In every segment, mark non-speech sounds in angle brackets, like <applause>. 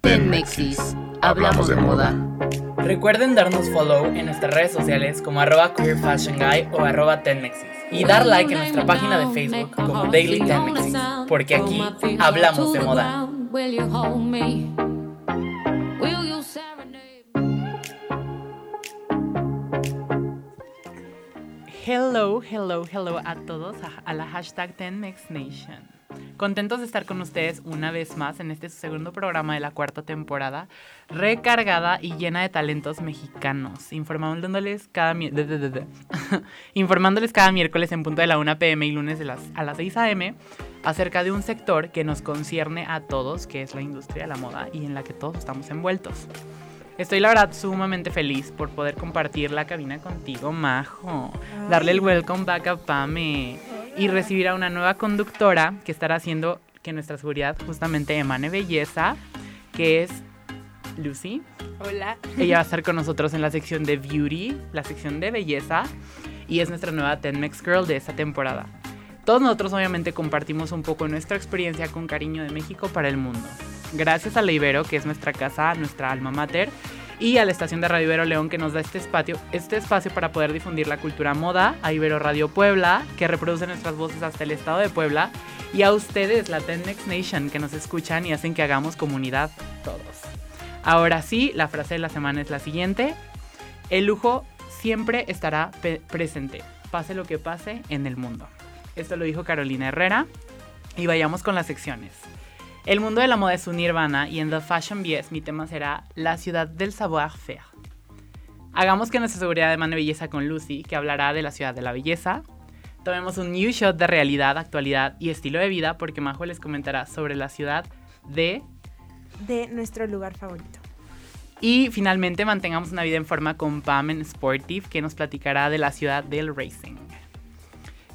Tenmexis. Hablamos de moda. Recuerden darnos follow en nuestras redes sociales como arroba queerfashionguy o arroba tenmexis. Y dar like en nuestra página de Facebook como Daily Tenmexis. Porque aquí hablamos de moda. Hello, hello, hello a todos a, la hashtag TenMexNation. Contentos de estar con ustedes una vez más en este segundo programa de la cuarta temporada, recargada y llena de talentos mexicanos, informándoles cada, <laughs> informándoles cada miércoles en punto de la 1 pm y lunes de las, a las 6 am acerca de un sector que nos concierne a todos, que es la industria de la moda y en la que todos estamos envueltos. Estoy la verdad sumamente feliz por poder compartir la cabina contigo, Majo. Darle el welcome back a Pame y recibir a una nueva conductora que estará haciendo que nuestra seguridad justamente emane belleza, que es Lucy. Hola. Ella va a <laughs> estar con nosotros en la sección de beauty, la sección de belleza, y es nuestra nueva Tenmex Girl de esta temporada. Todos nosotros obviamente compartimos un poco nuestra experiencia con cariño de México para el mundo. Gracias a la Ibero, que es nuestra casa, nuestra alma mater, y a la estación de Radio Ibero León que nos da este espacio, este espacio para poder difundir la cultura moda, a Ibero Radio Puebla, que reproduce nuestras voces hasta el estado de Puebla, y a ustedes, la Tennex Nation, que nos escuchan y hacen que hagamos comunidad todos. Ahora sí, la frase de la semana es la siguiente. El lujo siempre estará presente, pase lo que pase en el mundo. Esto lo dijo Carolina Herrera. Y vayamos con las secciones. El mundo de la moda es un nirvana y en The Fashion Bies mi tema será la ciudad del savoir-faire. Hagamos que nuestra seguridad mano belleza con Lucy, que hablará de la ciudad de la belleza. Tomemos un new shot de realidad, actualidad y estilo de vida, porque Majo les comentará sobre la ciudad de... De nuestro lugar favorito. Y finalmente mantengamos una vida en forma con Pam en Sportive, que nos platicará de la ciudad del racing.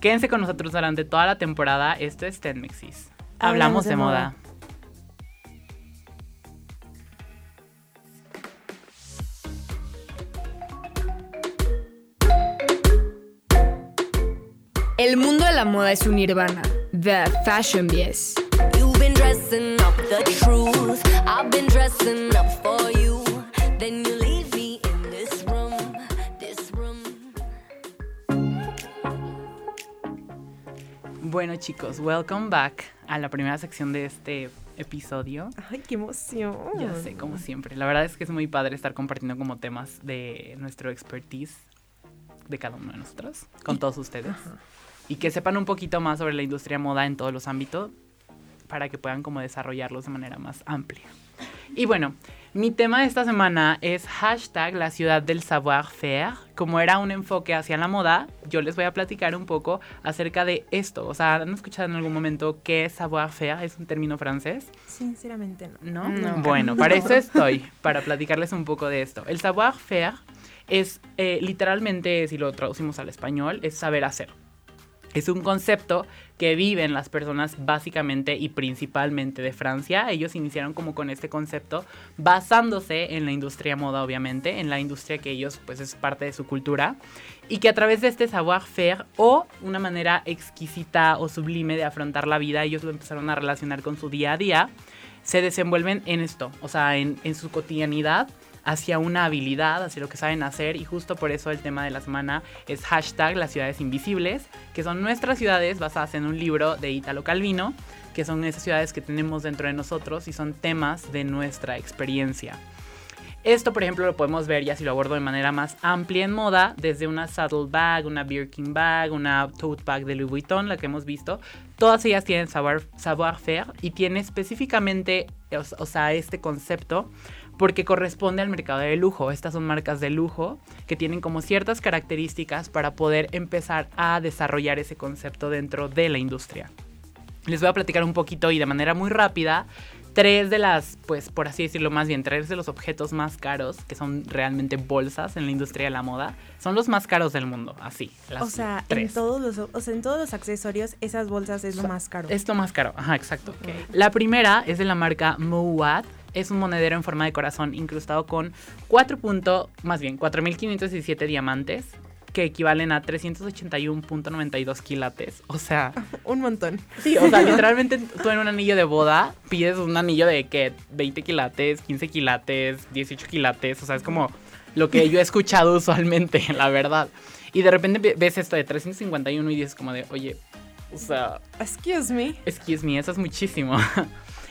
Quédense con nosotros durante toda la temporada. Esto es Tenmexis. Hablamos, de, moda. El mundo de la moda es un nirvana. The Fashion Bies. Bueno, chicos, welcome back a la primera sección de este episodio. Ay, qué emoción. Ya sé, como siempre. La verdad es que es muy padre estar compartiendo como temas de nuestro expertise de cada uno de nosotros con todos ustedes y que sepan un poquito más sobre la industria moda en todos los ámbitos para que puedan como desarrollarlos de manera más amplia. Y bueno, mi tema de esta semana es hashtag la ciudad del savoir-faire. Como era un enfoque hacia la moda, yo les voy a platicar un poco acerca de esto. O sea, ¿han escuchado en algún momento qué es savoir-faire? ¿Es un término francés? Sinceramente no. ¿No? Bueno, para <laughs> eso estoy, para platicarles un poco de esto. El savoir-faire es eh, literalmente, si lo traducimos al español, es saber hacer. Es un concepto que viven las personas básicamente y principalmente de Francia. Ellos iniciaron como con este concepto basándose en la industria moda, obviamente, en la industria que ellos pues es parte de su cultura y que a través de este savoir-faire o una manera exquisita o sublime de afrontar la vida, ellos lo empezaron a relacionar con su día a día, se desenvuelven en esto, o sea, en, su cotidianidad hacia una habilidad, hacia lo que saben hacer y justo por eso el tema de la semana es hashtag las ciudades invisibles, que son nuestras ciudades basadas en un libro de Italo Calvino, que son esas ciudades que tenemos dentro de nosotros y son temas de nuestra experiencia. Esto, por ejemplo, lo podemos ver ya si lo abordo de manera más amplia en moda, desde una saddle bag, una Birkin bag, una tote bag de Louis Vuitton, la que hemos visto. Todas ellas tienen savoir-faire y tiene específicamente, o sea, este concepto porque corresponde al mercado de lujo. Estas son marcas de lujo que tienen como ciertas características para poder empezar a desarrollar ese concepto dentro de la industria. Les voy a platicar un poquito y de manera muy rápida tres de las, pues por así decirlo más bien, tres de los objetos más caros, que son realmente bolsas en la industria de la moda, son los más caros del mundo, así. o, sea, En todos los, o sea, en todos los accesorios, esas bolsas es lo más caro. Es lo más caro, ajá, exacto. La primera es de la marca Moat, es un monedero en forma de corazón incrustado con 4 más bien 4.517 diamantes. Que equivalen a 381.92 quilates. O sea, <laughs> Un montón. sí, o sea, <laughs> literalmente tú en un anillo de boda pides un anillo de que 20 quilates, 15 quilates, 18 quilates. O sea, es como lo que yo he escuchado <laughs> usualmente, la verdad. Y de repente ve- ves esto de 351 y dices como de, oye, o sea, Excuse me. excuse me, eso es muchísimo.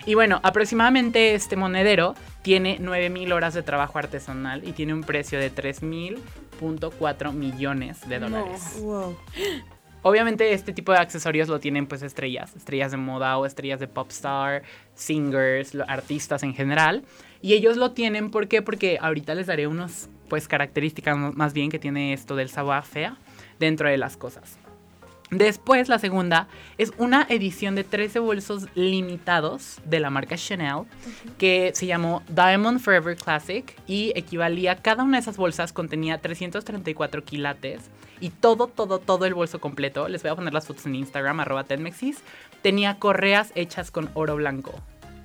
y bueno, aproximadamente este monedero tiene 9.000 horas de trabajo artesanal y tiene un precio de 3.000.4 millones de dólares. Wow. Obviamente este tipo de accesorios lo tienen pues estrellas, estrellas de moda o estrellas de pop star, singers, artistas en general. Y ellos lo tienen, ¿por qué? Porque ahorita les daré unas pues características más bien que tiene esto del savoir-faire dentro de las cosas. Después, la segunda es una edición de 13 bolsos limitados de la marca Chanel que se llamó Diamond Forever Classic y equivalía, cada una de esas bolsas contenía 334 quilates y todo, todo, todo el bolso completo, les voy a poner las fotos en Instagram, arroba tenmexis, tenía correas hechas con oro blanco.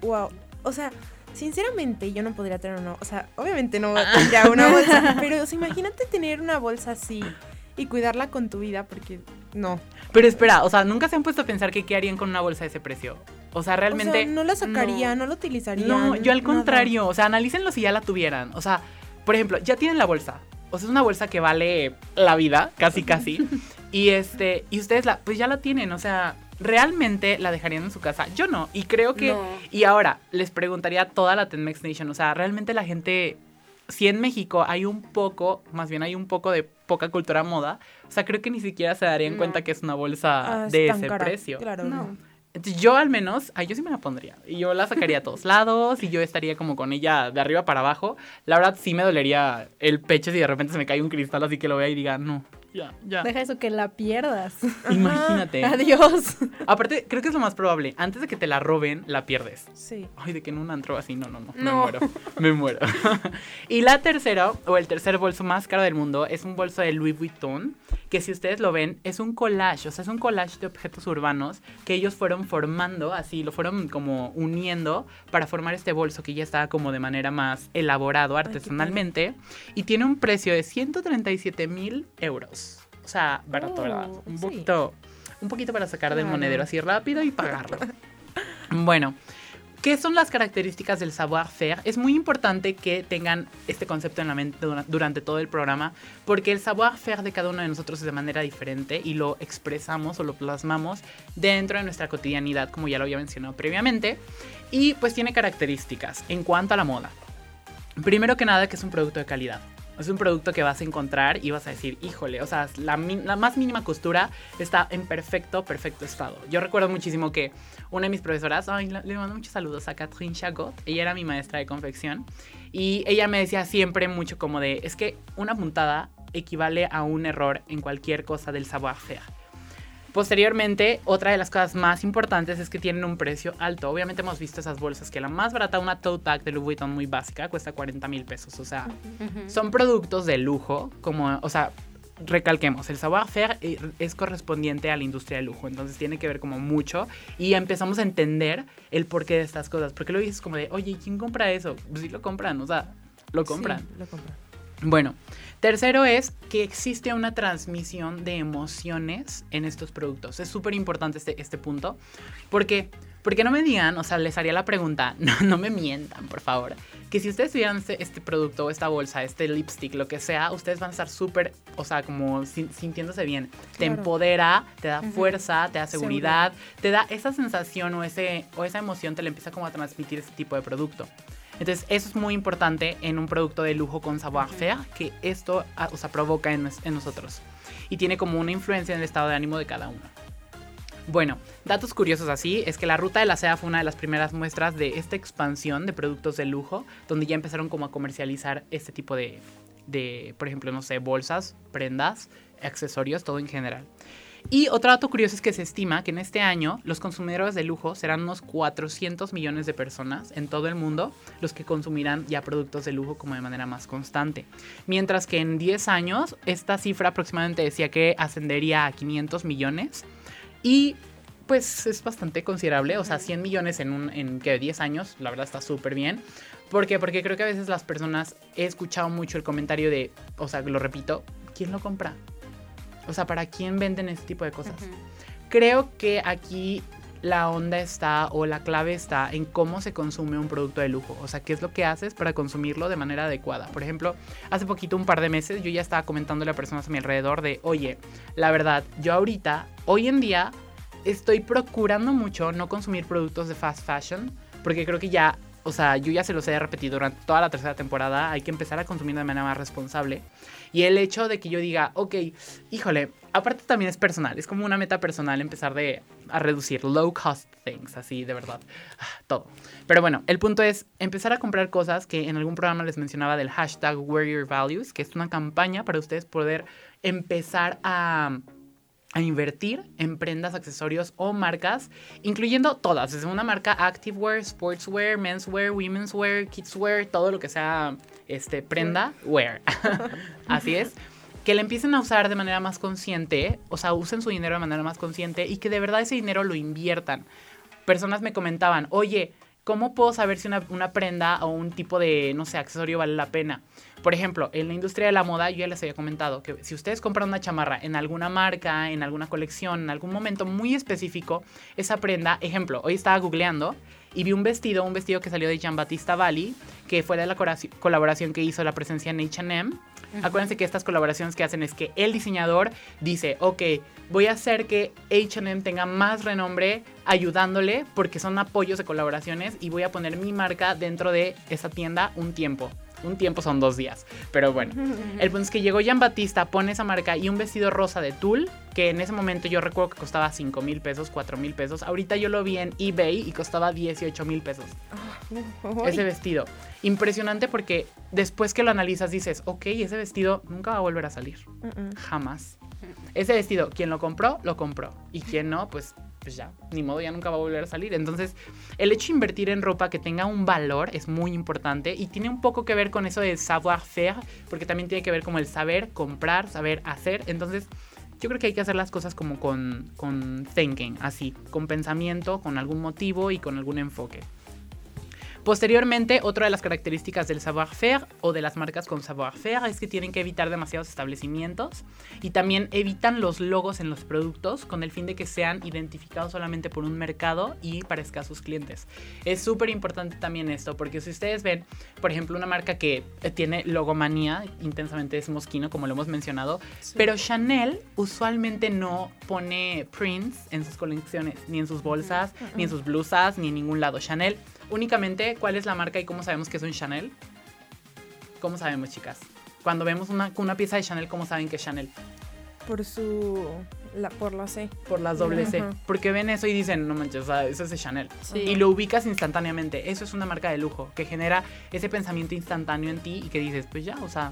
Wow. O sea, sinceramente yo no podría tener una, o sea, obviamente no tendría una bolsa, <laughs> pero o sea, imagínate tener una bolsa así y cuidarla con tu vida porque no. Pero espera, o sea, nunca se han puesto a pensar que qué harían con una bolsa de ese precio. O sea, realmente... o sea, no la sacaría, no, lo utilizaría. No, yo al nada. contrario, o sea, analícenlo si ya la tuvieran. O sea, por ejemplo, ya tienen la bolsa. O sea, es una bolsa que vale la vida, casi casi. <laughs> y este, y ustedes la, pues ya la tienen, o sea, realmente la dejarían en su casa. Yo no, y creo que No. y ahora les preguntaría a toda la Tenmex Nation, o sea, realmente la gente si en México hay un poco, más bien hay un poco de poca cultura moda, o sea, creo que ni siquiera se darían No. cuenta que es una bolsa Ah, es de ese cara. precio. Claro, No. no. Entonces, yo al menos, ay, yo sí me la pondría. Y yo la sacaría a todos lados y yo estaría como con ella de arriba para abajo. La verdad sí me dolería el pecho si de repente se me cae un cristal así que lo vea y diga, no, ya, ya. Deja eso que la pierdas. Imagínate. Adiós. Aparte, creo que es lo más probable. Antes de que te la roben, la pierdes. Sí. Ay, de que en un antro así, no, no, no. Me muero. Me muero. <laughs> y la tercera, o el tercer bolso más caro del mundo, es un bolso de Louis Vuitton. Que si ustedes lo ven, es un collage. O sea, es un collage de objetos urbanos que ellos fueron formando, así, lo fueron como uniendo para formar este bolso que ya estaba como de manera más elaborado artesanalmente. Y tiene un precio de 137 mil euros. O sea, barato, Oh, ¿verdad? Un sí. poquito, un poquito para sacar del monedero así rápido y pagarlo. <laughs> Bueno, ¿qué son las características del savoir-faire? Es muy importante que tengan este concepto en la mente dura- durante todo el programa, porque el savoir-faire de cada uno de nosotros es de manera diferente y lo expresamos o lo plasmamos dentro de nuestra cotidianidad, como ya lo había mencionado previamente, y pues tiene características en cuanto a la moda. Primero que nada, que es un producto de calidad. Es un producto que vas a encontrar y vas a decir, híjole, o sea, la, más mínima costura está en perfecto, perfecto estado. Yo recuerdo muchísimo que una de mis profesoras, le mando muchos saludos a Catherine Chagot, ella era mi maestra de confección, y ella me decía siempre mucho como de, es que una puntada equivale a un error en cualquier cosa del savoir-faire. Posteriormente, otra de las cosas más importantes es que tienen un precio alto. Obviamente hemos visto esas bolsas que la más barata, una tote bag de Louis Vuitton muy básica, cuesta 40 mil pesos. O sea, son productos de lujo, como, o sea, recalquemos, el savoir-faire es correspondiente a la industria del lujo, entonces tiene que ver como mucho y empezamos a entender el porqué de estas cosas, porque luego dices como de, oye, ¿quién compra eso? Pues sí lo compran, o sea, lo compran. Sí, lo compran. Bueno, tercero es que existe una transmisión de emociones en estos productos. Es súper importante este, este punto. Porque, porque no me digan, o sea, les haría la pregunta, <laughs> no, no me mientan, por favor, que si ustedes tuvieran este, este producto, esta bolsa, este lipstick, lo que sea, ustedes van a estar súper, o sea, como sin- sintiéndose bien. Te Claro. empodera, te da fuerza, te da seguridad, te da esa sensación o, ese, o esa emoción, te le empieza como a transmitir ese tipo de producto. Entonces, eso es muy importante en un producto de lujo con savoir-faire, que esto ah, o sea, provoca en, en nosotros. Y tiene como una influencia en el estado de ánimo de cada uno. Bueno, datos curiosos así es que la ruta de la seda fue una de las primeras muestras de esta expansión de productos de lujo, donde ya empezaron como a comercializar este tipo de, de por ejemplo, no sé, bolsas, prendas, accesorios, todo en general. Y otro dato curioso es que se estima que en este año los consumidores de lujo serán unos 400 millones de personas en todo el mundo los que consumirán ya productos de lujo como de manera más constante. Mientras que en 10 años esta cifra aproximadamente decía que ascendería a 500 millones. Y pues es bastante considerable, o sea, 100 millones en, un, en ¿qué? 10 años, la verdad está súper bien. ¿Por qué? Porque creo que a veces las personas, he escuchado mucho el comentario de, o sea, lo repito, ¿quién lo compra? O sea, ¿para quién venden este tipo de cosas? Creo que aquí la onda está o la clave está en cómo se consume un producto de lujo. O sea, qué es lo que haces para consumirlo de manera adecuada. Por ejemplo, hace poquito, un par de meses, yo ya estaba comentándole a personas a mi alrededor de, oye, la verdad, yo ahorita, hoy en día, estoy procurando mucho no consumir productos de fast fashion, porque creo que ya o sea, yo ya se los he repetido durante toda la tercera temporada, hay que empezar a consumir de manera más responsable. Y el hecho de que yo diga, ok, híjole, aparte también es personal, es como una meta personal empezar de, a reducir low cost things, así de verdad, ah, todo. Pero bueno, el punto es empezar a comprar cosas que en algún programa les mencionaba del hashtag Wear Your Values, que es una campaña para ustedes poder empezar a a invertir en prendas, accesorios o marcas, incluyendo todas, desde una marca activewear, sportswear, menswear, womenswear, kidswear, todo lo que sea este prenda, wear. <laughs> Así es. Que le empiecen a usar de manera más consciente, o sea, usen su dinero de manera más consciente y que de verdad ese dinero lo inviertan. Personas me comentaban, oye, ¿cómo puedo saber si una, prenda o un tipo de, no sé, accesorio vale la pena? Por ejemplo, en la industria de la moda, yo ya les había comentado que si ustedes compran una chamarra en alguna marca, en alguna colección, en algún momento muy específico, esa prenda, ejemplo, hoy estaba googleando y vi un vestido, un vestido que salió de Jean Battista Bali, que fue de la colaboración que hizo la presencia en HM. Acuérdense que estas colaboraciones que hacen es que el diseñador dice, ok, voy a hacer que HM tenga más renombre ayudándole porque son apoyos de colaboraciones y voy a poner mi marca dentro de esa tienda un tiempo un tiempo son dos días. Pero bueno, el punto es que llegó Jean Batista, pone esa marca y un vestido rosa de tul, que en ese momento yo recuerdo que costaba 5 mil pesos, 4 mil pesos. Ahorita yo lo vi en eBay y costaba 18 mil pesos. ese vestido. Impresionante porque después que lo analizas dices, ok, ese vestido nunca va a volver a salir. Jamás. Ese vestido, quien lo compró, lo compró. Y quien no, pues pues ya, ni modo, ya nunca va a volver a salir. Entonces, el hecho de invertir en ropa que tenga un valor es muy importante y tiene un poco que ver con eso de savoir-faire, porque también tiene que ver como el saber comprar, saber hacer. Entonces, yo creo que hay que hacer las cosas como con, con thinking, así, con pensamiento, con algún motivo y con algún enfoque. Posteriormente, otra de las características del savoir-faire o de las marcas con savoir-faire es que tienen que evitar demasiados establecimientos y también evitan los logos en los productos con el fin de que sean identificados solamente por un mercado y para escasos clientes. Es súper importante también esto porque si ustedes ven, por ejemplo, una marca que tiene logomanía, intensamente es Mosquino, como lo hemos mencionado, pero Chanel usualmente no pone prints en sus colecciones, ni en sus bolsas, ni en sus blusas, ni en ningún lado. Chanel únicamente cuál es la marca y cómo sabemos que es un Chanel. ¿Cómo sabemos, chicas? Cuando vemos una, una pieza de Chanel, ¿cómo saben que es Chanel? Por su. La, por la C. Por las doble C. Porque ven eso y dicen, no manches, eso es de Chanel. Y lo ubicas instantáneamente. Eso es una marca de lujo que genera ese pensamiento instantáneo en ti y que dices, pues ya, o sea,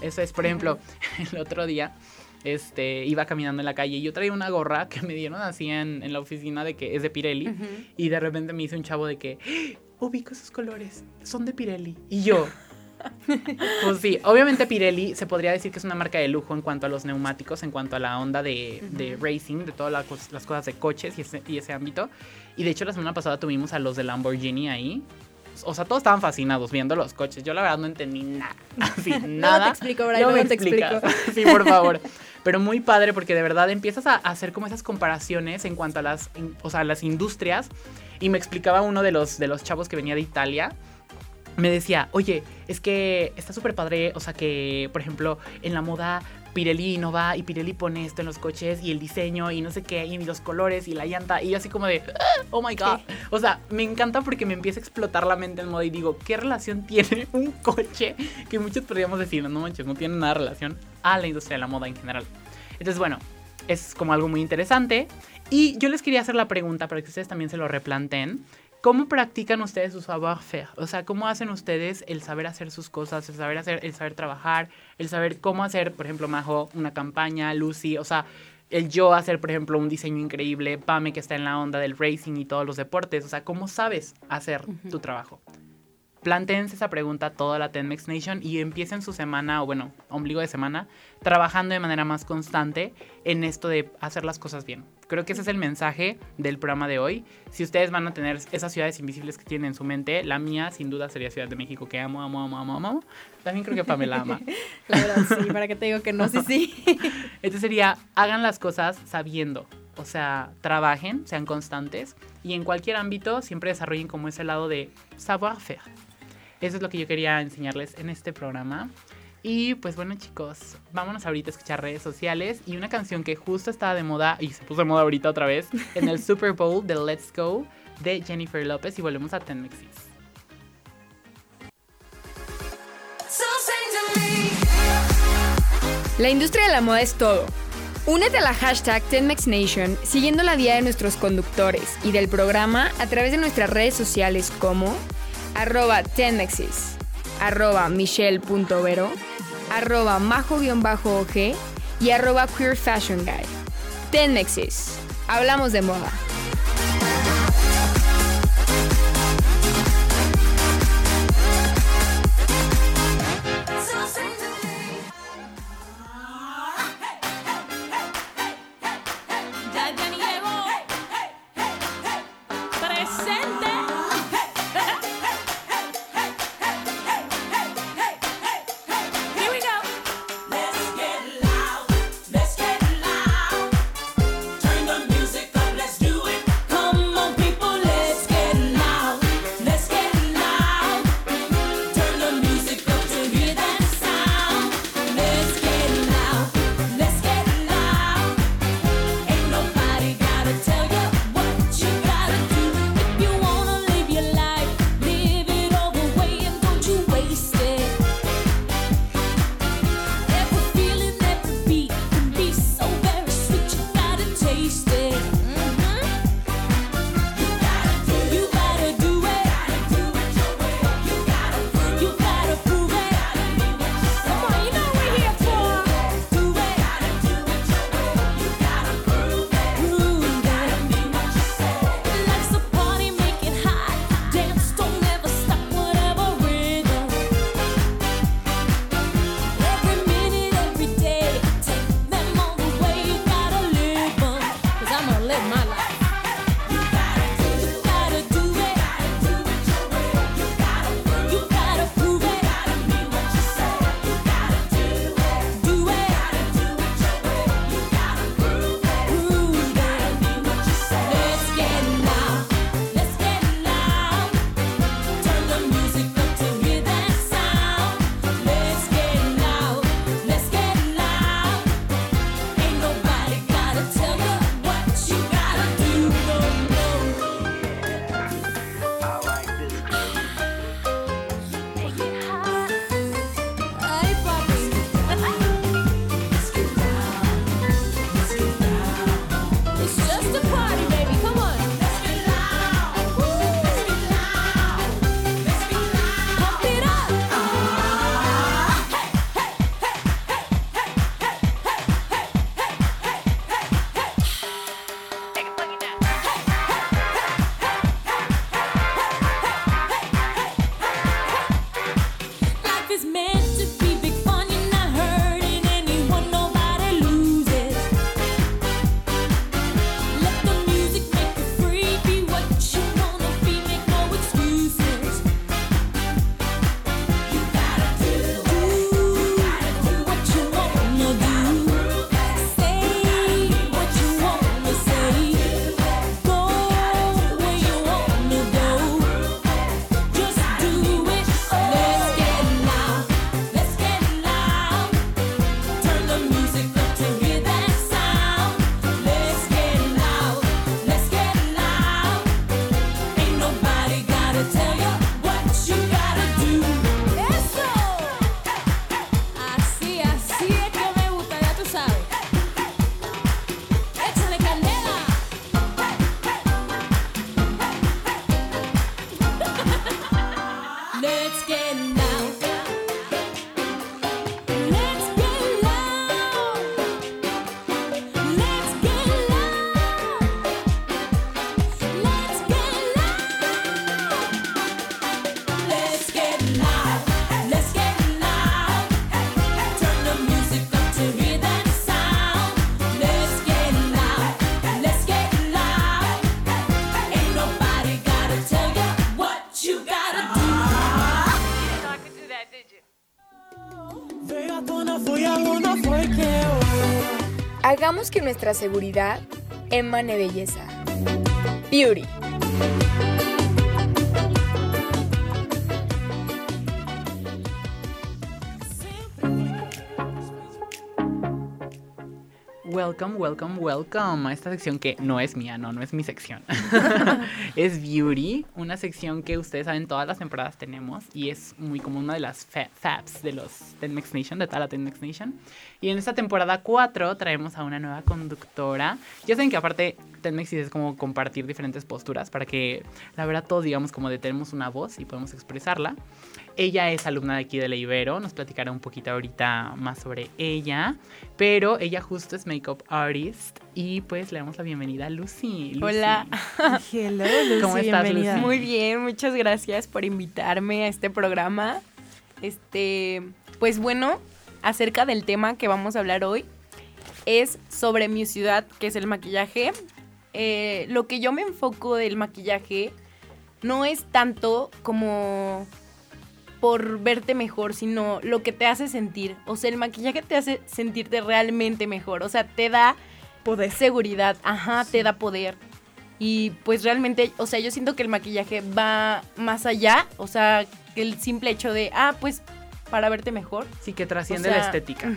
eso es. Por ejemplo, <laughs> el otro día este, iba caminando en la calle y yo traía una gorra que me dieron así en, la oficina de que es de Pirelli y de repente me hizo un chavo de que, ¡Ah! ubico esos colores, son de Pirelli. Y yo, <laughs> pues sí, obviamente Pirelli se podría decir que es una marca de lujo en cuanto a los neumáticos, en cuanto a la onda de, racing, de todas las, cosas de coches y ese, y ese ámbito. Y de hecho la semana pasada tuvimos a los de Lamborghini ahí o sea, todos estaban fascinados viendo los coches. Yo la verdad no entendí nada. <laughs> Así, <laughs> nada. no te explico, Brian, no, te explico. <laughs> sí, por favor. Pero muy padre porque de verdad empiezas a hacer como esas comparaciones en cuanto a las, o sea, las industrias. Y me explicaba uno de los, de los chavos que venía de Italia me decía, oye, es que está súper padre, o sea que, por ejemplo, en la moda Pirelli no va y Pirelli pone esto en los coches y el diseño y no sé qué, y los colores y la llanta, y así como de, ah, oh my god. O sea, me encanta porque me empieza a explotar la mente en modo y digo, ¿qué relación tiene <laughs> un coche? Que muchos podríamos decir, no manches, no tiene nada de relación a la industria de la moda en general. Entonces, bueno, es como algo muy interesante. Y yo les quería hacer la pregunta para que ustedes también se lo replanteen. ¿Cómo practican ustedes su savoir-faire? O sea, ¿cómo hacen ustedes el saber hacer sus cosas, el saber hacer, el saber trabajar, el saber cómo hacer, por ejemplo, Majo, una campaña, Lucy, o sea, el yo hacer, por ejemplo, un diseño increíble, Pame que está en la onda del racing y todos los deportes, o sea, ¿cómo sabes hacer tu trabajo? Planteense esa pregunta toda la Tenmex Nation y empiecen su semana, o bueno, ombligo de semana, trabajando de manera más constante en esto de hacer las cosas bien. Creo que ese es el mensaje del programa de hoy. Si ustedes van a tener esas ciudades invisibles que tienen en su mente, la mía sin duda sería Ciudad de México, que amo, amo, amo, amo, amo. También creo que Pamela ama. <laughs> La verdad, sí, para que te digo que no, sí, sí. <laughs> Entonces sería, hagan las cosas sabiendo. O sea, trabajen, sean constantes y en cualquier ámbito siempre desarrollen como ese lado de savoir-faire. Eso es lo que yo quería enseñarles en este programa. Y pues bueno chicos, vámonos ahorita a escuchar redes sociales y una canción que justo estaba de moda y se puso de moda ahorita otra vez en el <laughs> Super Bowl de Let's Go de Jennifer López y volvemos a Ten Mexis. La industria de la moda es todo. Únete a la hashtag TenMexNation siguiendo la guía de nuestros conductores y del programa a través de nuestras redes sociales como arroba tenmexis, arroba michelle.vero, arroba majo-og y arroba queer fashion guy. Tenmexis. Hablamos de moda. Que nuestra seguridad emane belleza. Beauty. Welcome, welcome, welcome a esta sección que no es mía, no, no es mi sección. <laughs> <laughs> es Beauty, una sección que ustedes saben todas las temporadas tenemos y es muy como una de las fabs de los Tenmex Nation, de toda la Tenmex Nation. Y en esta temporada 4 traemos a una nueva conductora. Ya saben que aparte Tenmex es como compartir diferentes posturas para que la verdad todos digamos como de tenemos una voz y podemos expresarla. Ella es alumna de aquí de la Ibero, nos platicará un poquito ahorita más sobre ella, pero ella justo es makeup artist y pues le damos la bienvenida a Lucy. Hola. <laughs> Hello, Lucy. ¿Cómo estás, Lucy? Muy bien, muchas gracias por invitarme a este programa. Este, pues bueno, acerca del tema que vamos a hablar hoy es sobre mi ciudad, que es el maquillaje. Eh, lo que yo me enfoco del maquillaje no es tanto como por verte mejor, sino lo que te hace sentir. O sea, el maquillaje te hace sentirte realmente mejor. O sea, te da poder. Seguridad, ajá, te da poder. Y pues realmente, o sea, yo siento que el maquillaje va más allá. O sea, que el simple hecho de, ah, pues para verte mejor. Sí, que trasciende la estética.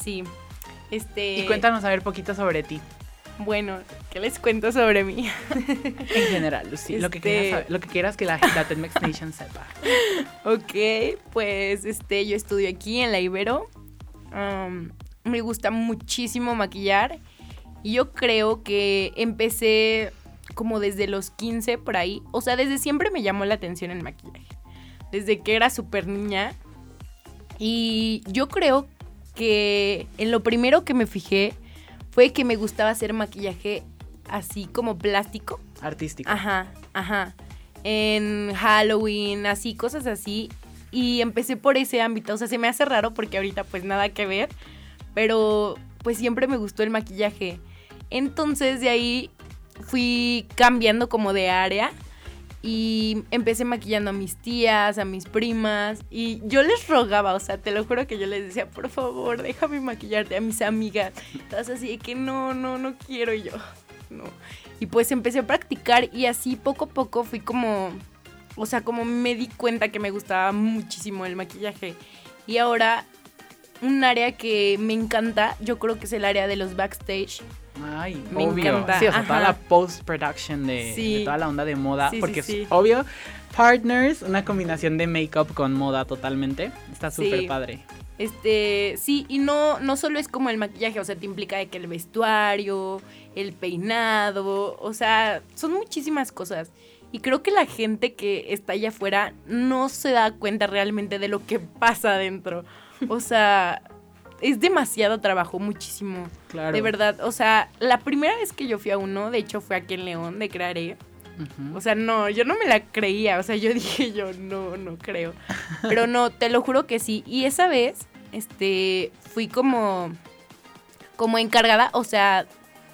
Sí. Este. Y cuéntanos a ver poquito sobre ti. Bueno, ¿qué les cuento sobre mí? en general, Lucy, lo, que quieras este lo que quieras que la, la Tenmex Nation sepa. Ok, pues este, yo estudio aquí en la Ibero. me gusta muchísimo maquillar. Y yo creo que empecé como desde los 15 por ahí. O sea, desde siempre me llamó la atención el maquillaje. Desde que era súper niña. Y yo creo que en lo primero que me fijé fue que me gustaba hacer maquillaje así como plástico. Artístico. Ajá, ajá. En Halloween, así, cosas así. Y empecé por ese ámbito. O sea, se me hace raro porque ahorita pues nada que ver. Pero pues siempre me gustó el maquillaje. Entonces de ahí fui cambiando como de área y empecé maquillando a mis tías, a mis primas y yo les rogaba, o sea, te lo juro que yo les decía, por favor, déjame maquillarte a mis amigas. Todas así de que no, no, no quiero yo. No. Y pues empecé a practicar y así poco a poco fui como, o sea, como me di cuenta que me gustaba muchísimo el maquillaje. Y ahora un área que me encanta, yo creo que es el área de los backstage Ay, me encanta. Sí, o sea, toda la post-production de, toda la onda de moda. porque es obvio, Partners, una combinación de make-up con moda totalmente. Está súper padre. Este, sí, y no, no solo es como el maquillaje, o sea, te implica de que el vestuario, el peinado, o sea, son muchísimas cosas. Y creo que la gente que está allá afuera no se da cuenta realmente de lo que pasa adentro. O sea, es demasiado trabajo, muchísimo. Claro. De verdad, o sea, la primera vez que yo fui a uno, de hecho fue aquí en León, de Crearé. O sea, no, yo no me la creía, o sea, yo <laughs> dije yo, no, no creo. Pero no, te lo juro que sí. Y esa vez, este, fui como, como encargada, o sea,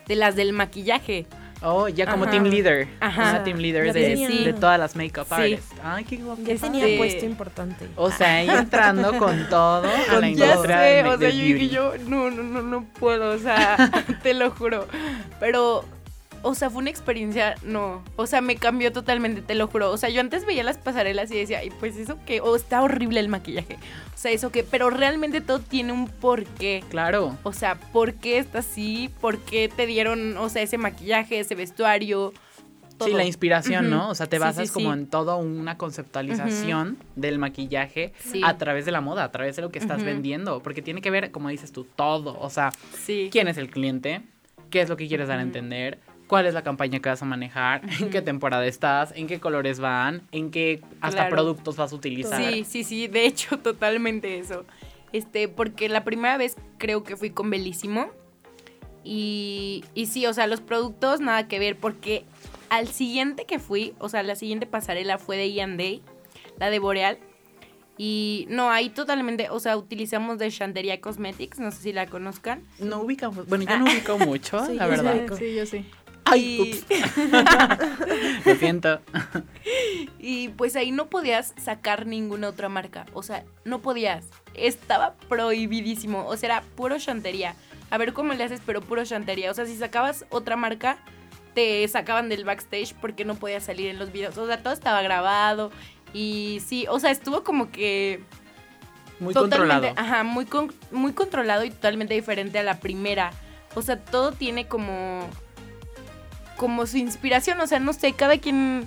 de las del maquillaje. Oh, ya como team leader. Ajá. team leader de, todas las makeup artists. Ay, qué guapo. Ya tenía puesto importante. O sea, <laughs> entrando con todo a la industria sé, o sea, yo, yo, no, no, no, no puedo, o sea, <laughs> te lo juro. Pero o sea, fue una experiencia, no, o sea, me cambió totalmente, te lo juro. O sea, yo antes veía las pasarelas y decía, ay, pues eso que, o está horrible el maquillaje. O sea, eso que, pero realmente todo tiene un porqué. Claro. O sea, ¿por qué está así? ¿Por qué te dieron, o sea, ese maquillaje, ese vestuario? Todo. Sí, la inspiración, ¿no? O sea, te basas como en toda una conceptualización del maquillaje a través de la moda, a través de lo que estás vendiendo, porque tiene que ver, como dices tú, todo. O sea, quién es el cliente, qué es lo que quieres dar a entender, cuál es la campaña que vas a manejar, en qué temporada estás, en qué colores van, en qué hasta productos vas a utilizar. Sí, sí, sí, de hecho, <laughs> totalmente eso. Este, porque la primera vez creo que fui con Belísimo. Y, y sí, o sea, los productos nada que ver, porque al siguiente que fui, o sea, la siguiente pasarela fue de Ian Day, la de Boreal. Y no, ahí totalmente, o sea, utilizamos de Chanteria Cosmetics, no sé si la conozcan. No ubicamos, bueno, yo no ubico mucho, <laughs> la verdad. Sí, yo sí. Ay, <laughs> <laughs> Lo siento. Y pues ahí no podías sacar ninguna otra marca. O sea, no podías. Estaba prohibidísimo. O sea, era puro chantería. A ver cómo le haces, pero puro chantería. O sea, si sacabas otra marca, te sacaban del backstage porque no podías salir en los videos. O sea, todo estaba grabado. Y sí, o sea, estuvo como que Muy controlado. Ajá, muy, con- muy controlado y totalmente diferente a la primera. O sea, todo tiene como. Como su inspiración. O sea, no sé, cada quien.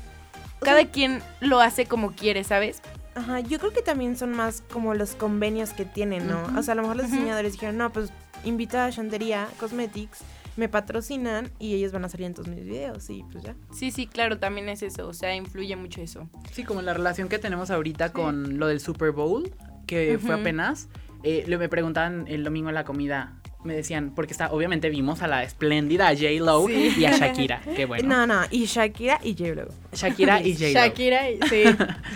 Cada quien lo hace como quiere, ¿sabes? Ajá, yo creo que también son más como los convenios que tienen, ¿no? O sea, a lo mejor los diseñadores dijeron, no, pues invita a Chantería Cosmetics, me patrocinan y ellos van a salir en todos mis videos y pues ya. Sí, sí, claro, también es eso. O sea, influye mucho eso. Sí, como la relación que tenemos ahorita con lo del Super Bowl, que fue apenas. Eh, lo- me preguntaban el domingo en la comida. Me decían, porque está, obviamente vimos a la espléndida J-Lo Sí. y a Shakira. <laughs> Qué bueno. No, no, y Shakira y J-Lo. Shakira y <laughs> J-Lo. Shakira, y- sí.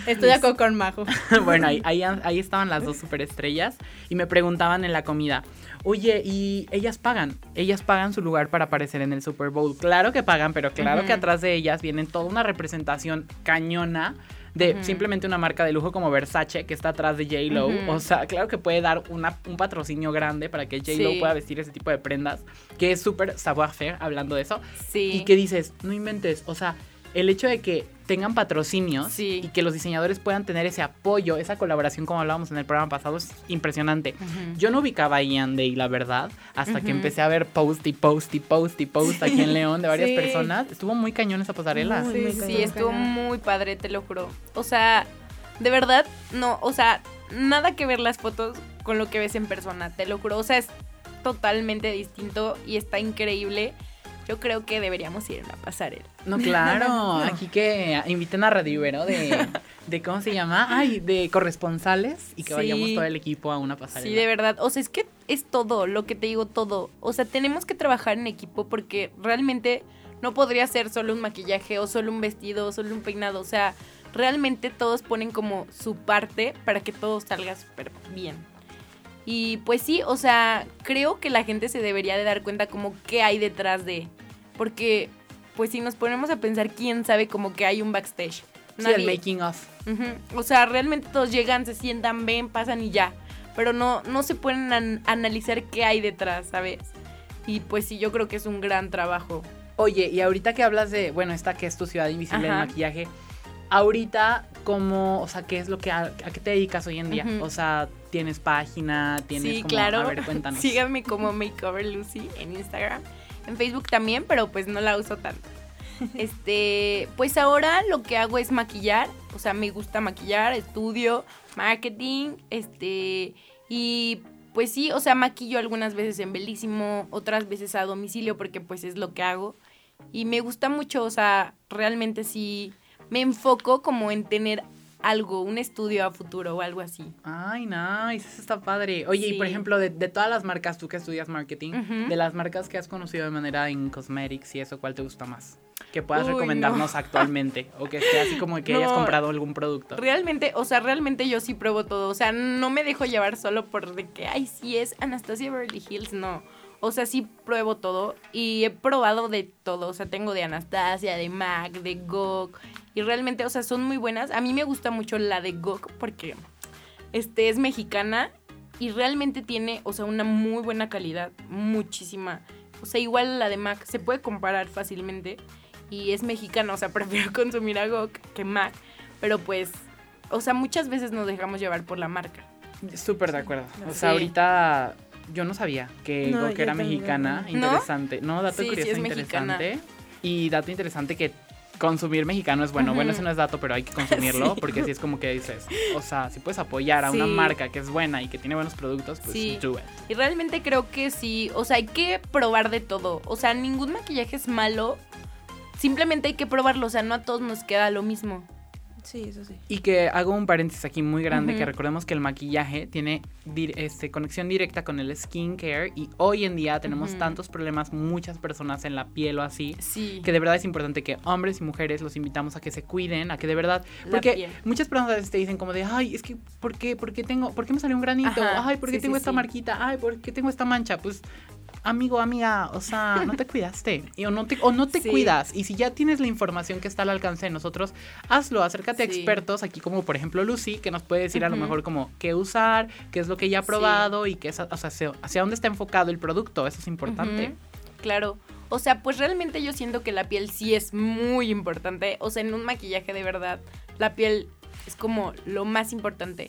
Estoy acuerdo con Majo. <laughs> bueno, ahí, ahí, ahí estaban las dos superestrellas y me preguntaban en la comida, oye, ¿y ellas pagan? Ellas pagan su lugar para aparecer en el Super Bowl. Claro que pagan, pero claro que atrás de ellas vienen toda una representación cañona de simplemente una marca de lujo como Versace que está atrás de J-Lo. O sea, claro que puede dar una- un patrocinio grande para que J-Lo Sí. pueda vestir ese tipo de prendas, que es súper savoir-faire hablando de eso. Sí. Y que dices, no inventes, o sea, el hecho de que tengan patrocinios Sí. y que los diseñadores puedan tener ese apoyo, esa colaboración como hablábamos en el programa pasado es impresionante. Yo no ubicaba a Ian Day, la verdad, hasta que empecé a ver post y post y post y post aquí en León de varias Sí. personas. Estuvo muy cañón esa pasarela. Muy, Sí, muy estuvo muy padre, te lo juro. O sea, de verdad, no, o sea, nada que ver las fotos con lo que ves en persona, te lo juro. O sea, es totalmente distinto y está increíble. Yo creo que deberíamos ir a una pasarela. No, claro. <laughs> Aquí que inviten a Radio Ibero de, de, ¿cómo se llama? Ay, de corresponsales y que Sí. vayamos todo el equipo a una pasarela. Sí, de verdad. O sea, es que es todo, lo que te digo, todo. O sea, tenemos que trabajar en equipo porque realmente no podría ser solo un maquillaje o solo un vestido o solo un peinado. O sea, realmente todos ponen como su parte para que todo salga súper bien. Y pues sí, o sea, creo que la gente se debería de dar cuenta como qué hay detrás de. Porque, pues si nos ponemos a pensar, ¿quién sabe como que hay un backstage? Sí, el making of. O sea, realmente todos llegan, se sientan, ven, pasan y ya. Pero no, no se pueden an- analizar qué hay detrás, ¿sabes? Y pues sí, yo creo que es un gran trabajo. Oye, y ahorita que hablas de, bueno, esta que es tu ciudad invisible del maquillaje, ahorita, ¿cómo, o sea, qué es lo que, a, a qué te dedicas hoy en día? O sea, ¿tienes página? ¿Tienes sí, como, claro. A ver, cuéntanos. <laughs> Síganme como Makeover Lucy en Instagram. En Facebook también, pero pues no la uso tanto. <laughs> Este, pues ahora lo que hago es maquillar, o sea, me gusta maquillar, estudio marketing, este, y pues sí, o sea, maquillo algunas veces en Belísimo, otras veces a domicilio porque pues es lo que hago. Y me gusta mucho, o sea, realmente sí me enfoco como en tener algo, un estudio a futuro o algo así. Ay, nice, eso está padre. Oye, y por ejemplo, de, de todas las marcas, tú que estudias marketing, de las marcas que has conocido de manera en cosmetics y eso, ¿cuál te gusta más? Que puedas Uy, recomendarnos actualmente o que esté así como que hayas comprado algún producto. Realmente, o sea, realmente yo sí pruebo todo. O sea, no me dejo llevar solo por de que, ay, sí es Anastasia Beverly Hills. No. O sea, sí pruebo todo y he probado de todo. O sea, tengo de Anastasia, de MAC, de GOG. Y realmente, o sea, son muy buenas. A mí me gusta mucho la de GOG porque este, es mexicana y realmente tiene, o sea, una muy buena calidad. Muchísima. O sea, igual la de MAC se puede comparar fácilmente. Y es mexicana, o sea, <laughs> prefiero consumir a GOG que MAC. Pero pues, o sea, muchas veces nos dejamos llevar por la marca. Súper de acuerdo. O Sí. sea, ahorita yo no sabía que No, Gok era mexicana. Interesante. No, dato Sí, sí curioso mexicana. interesante. Y dato interesante que consumir mexicano es bueno. Bueno, eso no es dato, pero hay que consumirlo <laughs> Sí. porque si es como que dices, o sea, si puedes apoyar a una marca que es buena y que tiene buenos productos, pues Sí. do it. Y realmente creo que sí, o sea, hay que probar de todo. O sea, ningún maquillaje es malo. Simplemente hay que probarlo, o sea, no a todos nos queda lo mismo. Sí, eso sí. Y que hago un paréntesis aquí muy grande, que recordemos que el maquillaje tiene este, conexión directa con el skincare y hoy en día tenemos tantos problemas, muchas personas en la piel o así, Sí. que de verdad es importante que hombres y mujeres los invitamos a que se cuiden, a que de verdad, La porque piel. muchas personas te dicen como de, ay, es que, ¿por qué, por qué tengo, por qué me salió un granito? Ajá, Ay, ¿por qué sí, tengo sí, esta marquita? Ay, ¿por qué tengo esta mancha? Pues amigo, amiga, o sea, no te cuidaste y, o no te, o no te Sí. cuidas. Y si ya tienes la información que está al alcance de nosotros, hazlo, acércate a expertos, aquí como por ejemplo Lucy, que nos puede decir a lo mejor como qué usar, qué es lo que ella ha Sí. probado y qué es, o sea, hacia, dónde está enfocado el producto, eso es importante. Claro. O sea, pues realmente yo siento que la piel sí es muy importante. O sea, en un maquillaje de verdad, la piel es como lo más importante.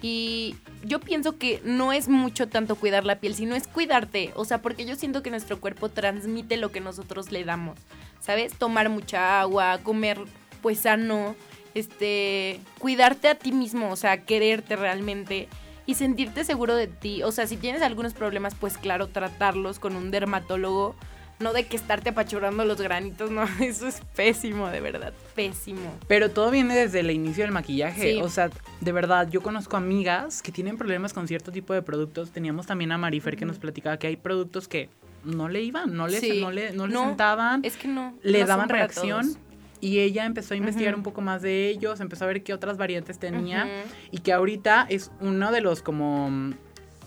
Y yo pienso que no es mucho tanto cuidar la piel, sino es cuidarte. O sea, porque yo siento que nuestro cuerpo transmite lo que nosotros le damos. ¿Sabes? Tomar mucha agua, comer pues sano, este, cuidarte a ti mismo, o sea, quererte realmente y sentirte seguro de ti. O sea, si tienes algunos problemas, pues claro, tratarlos con un dermatólogo. No de que estarte apachurrando los granitos, no, <laughs> eso es pésimo, de verdad, pésimo. Pero todo viene desde el inicio del maquillaje. Sí. O sea, de verdad, yo conozco amigas que tienen problemas con cierto tipo de productos. Teníamos también a Marifer que nos platicaba que hay productos que no le iban, no le, Sí. no le, no le No, sentaban, Es que no. le no daban reacción. Y ella empezó a investigar un poco más de ellos, empezó a ver qué otras variantes tenía. Y que ahorita es uno de los como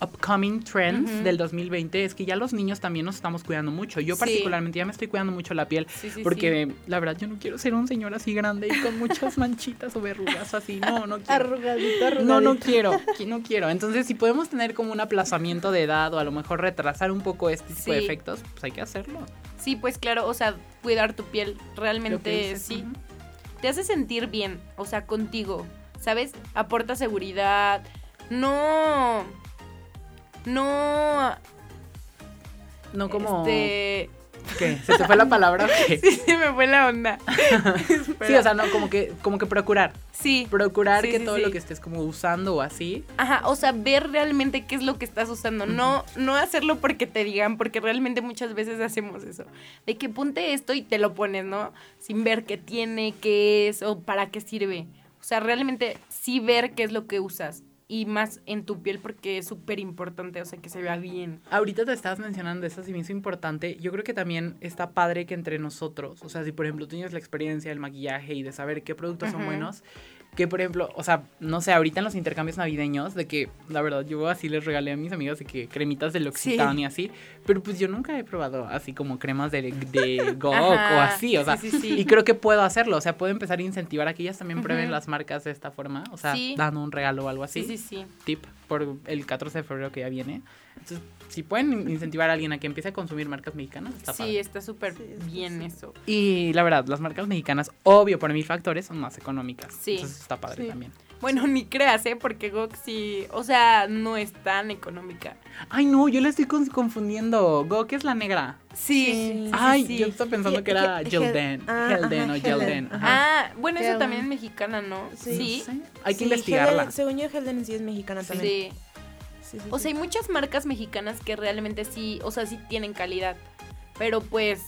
upcoming trends del 2020 es que ya los niños también nos estamos cuidando mucho. Yo Sí. particularmente ya me estoy cuidando mucho la piel Sí, sí, porque la verdad yo no quiero ser un señor así grande y con muchas <laughs> manchitas o verrugas así. No, no quiero. Arrugadito, arrugadito. No, no quiero, qui- no quiero. Entonces, si podemos tener como un aplazamiento de edad o a lo mejor retrasar un poco este tipo de efectos, pues hay que hacerlo. Sí, pues claro, o sea, cuidar tu piel realmente dices, sí. Te hace sentir bien, o sea, contigo, ¿sabes? Aporta seguridad. No. No. No como... Este. ¿Qué? ¿Se te fue la palabra? <laughs> Sí, se me fue la onda. <laughs> Sí, o sea, no, como que, como que procurar. Sí. Procurar Sí, que sí, todo sí. lo que estés como usando o así. Ajá, o sea, ver realmente qué es lo que estás usando. No, no hacerlo porque te digan, porque realmente muchas veces hacemos eso. De que ponte esto y te lo pones, ¿no? Sin ver qué tiene, qué es o para qué sirve. O sea, realmente sí ver qué es lo que usas. Y más en tu piel porque es súper importante, o sea, que se vea bien. Ahorita te estabas mencionando eso, si me hizo importante. Yo creo que también está padre que entre nosotros, o sea, si por ejemplo tú tienes la experiencia del maquillaje y de saber qué productos son buenos, que por ejemplo, o sea, no sé, ahorita en los intercambios navideños, de que la verdad yo así les regalé a mis amigas de que cremitas de L'Occitane y así, pero pues yo nunca he probado así como cremas de, de <laughs> Gok o así, o sea, sí, sí, sí. y creo que puedo hacerlo, o sea, puedo empezar a incentivar a que ellas también prueben las marcas de esta forma, o sea, Sí. dando un regalo o algo así Sí, sí, sí. tip por el 14 de febrero que ya viene. Entonces, si pueden incentivar a alguien a que empiece a consumir marcas mexicanas, está Sí, padre. está súper Sí, bien sí. eso. Y la verdad, las marcas mexicanas, obvio, por mil factores, son más económicas. Sí. Entonces está padre Sí. también. Bueno, ni creas, ¿eh? Porque Gok sí, o sea, no es tan económica. Ay, no, yo la estoy con- confundiendo. Go, que es la negra. Sí, Sí. sí, sí, Ay, sí. yo estaba pensando que era Hel- Jelden. ah, o Jelden. Ah, bueno, esa Helden. también es mexicana, ¿no? Sí. Hay que Sí, investigarla. Helden- según yo, Helden sí es mexicana también. Sí. Sí, sí, O sí. sea, hay muchas marcas mexicanas que realmente sí, o sea, sí tienen calidad. Pero pues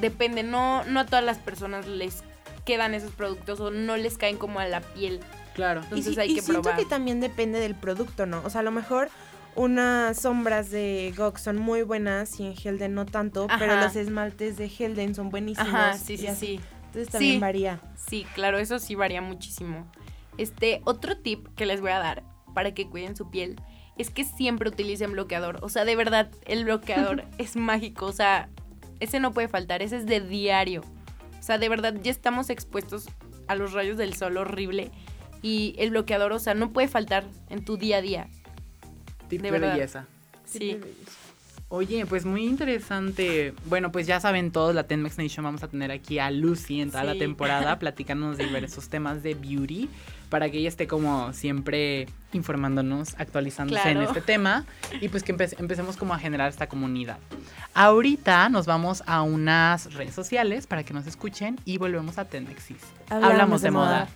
depende, no, no a todas las personas les quedan esos productos o no les caen como a la piel. Claro. Y, Entonces sí- hay y que siento probar. que también depende del producto, ¿no? O sea, a lo mejor unas sombras de GOG son muy buenas y en Helden no tanto, pero los esmaltes de Helden son buenísimos. Ajá, sí, y sí, así. sí. Entonces también Sí. varía. Sí, claro, eso sí varía muchísimo. Este, otro tip que les voy a dar para que cuiden su piel es que siempre utilicen bloqueador. O sea, de verdad, el bloqueador <laughs> es mágico. O sea, ese no puede faltar, ese es de diario. O sea, de verdad, ya estamos expuestos a los rayos del sol horrible. Y el bloqueador, o sea, no puede faltar en tu día a día. Tip de belleza. Sí. Oye, pues muy interesante. Bueno, pues ya saben todos, la Tenmex Nation vamos a tener aquí a Lucy en toda la temporada <laughs> platicándonos de diversos temas de beauty para que ella esté como siempre informándonos, actualizándose en este tema y pues que empe- empecemos como a generar esta comunidad. Ahorita nos vamos a unas redes sociales para que nos escuchen y volvemos a Tenmexis. Hablamos, de, moda.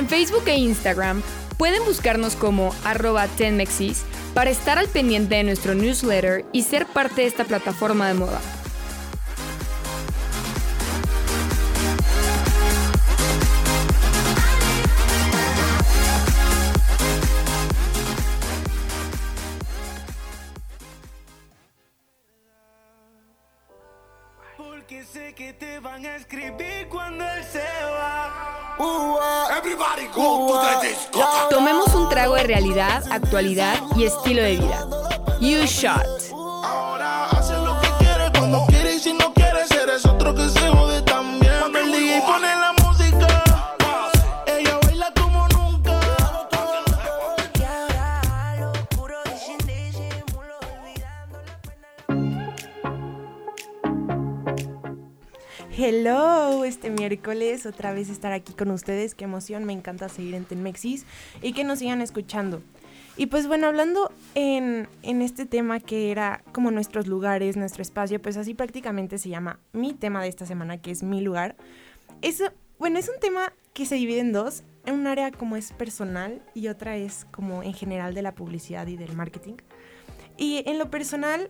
En Facebook e Instagram pueden buscarnos como arroba tenmexis para estar al pendiente de nuestro newsletter y ser parte de esta plataforma de moda. que te van a escribir cuando él se va. Disco. Tomemos un trago de realidad, actualidad y estilo de vida. You Shot. Hello, este miércoles otra vez estar aquí con ustedes. Qué emoción, me encanta seguir en Tenmexis y que nos sigan escuchando. Y pues bueno, hablando en, en este tema que era como nuestros lugares, nuestro espacio, pues así prácticamente se llama mi tema de esta semana, que es mi lugar. Es, bueno, es un tema que se divide en dos. En un área como es personal y otra es como en general de la publicidad y del marketing. Y en lo personal,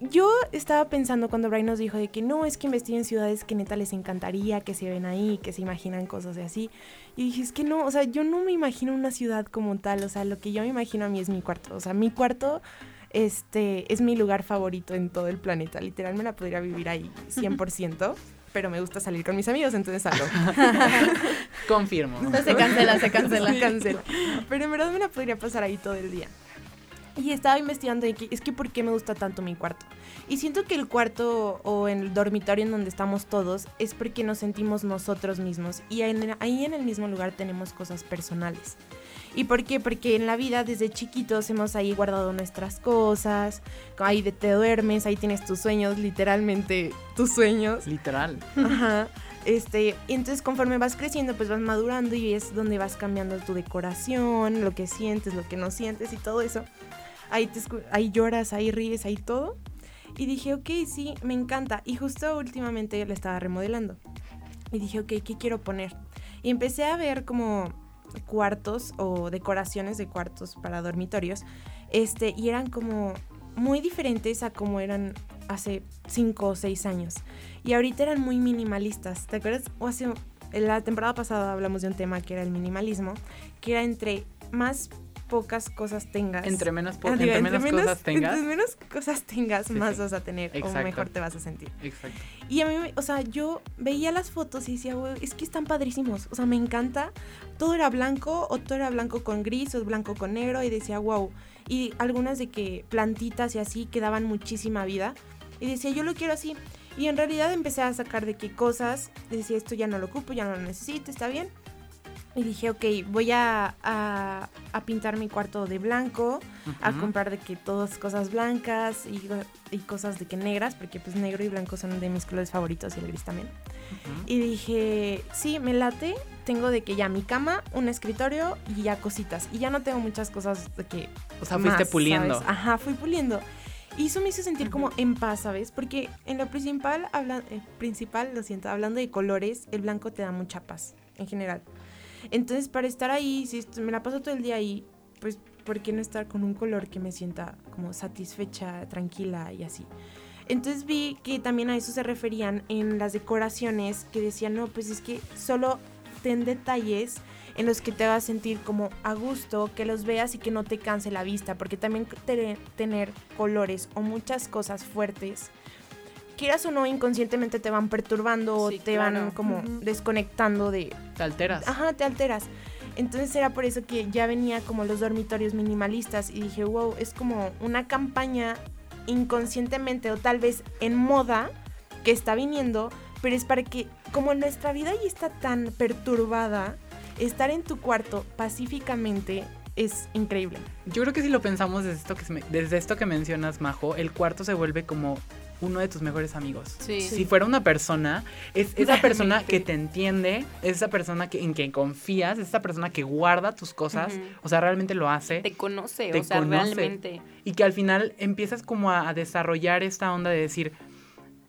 yo estaba pensando cuando Brian nos dijo de que no, es que investiguen ciudades que neta les encantaría, que se ven ahí, que se imaginan cosas de así. Y dije, es que no, o sea, yo no me imagino una ciudad como tal, o sea, lo que yo me imagino a mí es mi cuarto. O sea, mi cuarto este, es mi lugar favorito en todo el planeta. Literal me la podría vivir ahí 100%. <laughs> pero me gusta salir con mis amigos, entonces salgo. Confirmo. Se cancela, se cancela. Se cancela. Pero en verdad me la podría pasar ahí todo el día. Y estaba investigando de que es que por qué me gusta tanto mi cuarto. Y siento que el cuarto o el dormitorio en donde estamos todos es porque nos sentimos nosotros mismos y ahí en el mismo lugar tenemos cosas personales. ¿Y por qué? Porque en la vida desde chiquitos hemos ahí guardado nuestras cosas, ahí te duermes, ahí tienes tus sueños, literalmente tus sueños. Literal. Ajá. Este, y entonces conforme vas creciendo, pues vas madurando y es donde vas cambiando tu decoración, lo que sientes, lo que no sientes y todo eso. Ahí, te ahí lloras, ahí ríes, ahí todo. Y dije, ok, sí, me encanta. Y justo últimamente la estaba remodelando. Y dije, ok, ¿qué quiero poner? Y empecé a ver como cuartos o decoraciones de cuartos para dormitorios. Este, y eran como muy diferentes a como eran hace 5 o 6 años. Y ahorita eran muy minimalistas. ¿Te acuerdas? O hace, en la temporada pasada hablamos de un tema que era el minimalismo, que era entre más pocas cosas tengas. Entre menos, po- Ah, entre digo, menos cosas tengas. Entre menos cosas tengas, Sí, más sí. vas a tener Exacto. o mejor te vas a sentir. Exacto. Y a mí, o sea, yo veía las fotos y decía, "Güey, es que están padrísimos. O sea, me encanta. Todo era blanco, o todo era blanco con gris, o blanco con negro. Y decía, wow. Y algunas de que plantitas y así que daban muchísima vida. Y decía, yo lo quiero así. Y en realidad empecé a sacar de qué cosas. Decía, esto ya no lo ocupo, ya no lo necesito, está bien. Y dije, ok, voy a, a, a pintar mi cuarto de blanco, a Ujú. comprar de que todas cosas blancas y, y cosas de que negras, porque pues negro y blanco son de mis colores favoritos y el gris también. Ujú. Y dije, sí, me late, tengo de que ya mi cama, un escritorio y ya cositas. Y ya no tengo muchas cosas de que... O sea, fuiste más, puliendo. ¿sabes? Ajá, fui puliendo. Y eso me hizo sentir como en paz, ¿sabes? Porque en lo principal, habla, eh, principal, lo siento, hablando de colores, el blanco te da mucha paz, en general. Entonces, para estar ahí, si me la paso todo el día ahí, pues, ¿por qué no estar con un color que me sienta como satisfecha, tranquila y así? Entonces vi que también a eso se referían en las decoraciones, que decían, no, pues es que solo ten detalles en los que te vas a sentir como a gusto, que los veas y que no te canse la vista, porque también te- tener colores o muchas cosas fuertes, quieras o no, inconscientemente te van perturbando o Sí, te claro. van como desconectando de, Te alteras. Ajá, te alteras. Entonces era por eso que ya venía como los dormitorios minimalistas y dije, wow, es como una campaña inconscientemente o tal vez en moda que está viniendo, pero es para que como nuestra vida ya está tan perturbada, estar en tu cuarto pacíficamente es increíble. Yo creo que si lo pensamos desde esto que, desde esto que mencionas, Majo, el cuarto se vuelve como uno de tus mejores amigos. Sí. Si fuera una persona, es esa persona que te entiende, es esa persona que, en quien confías, es esa persona que guarda tus cosas, o sea, realmente lo hace. Te conoce, Te o sea, conoce. realmente. Y que al final empiezas como a, a desarrollar esta onda de decir,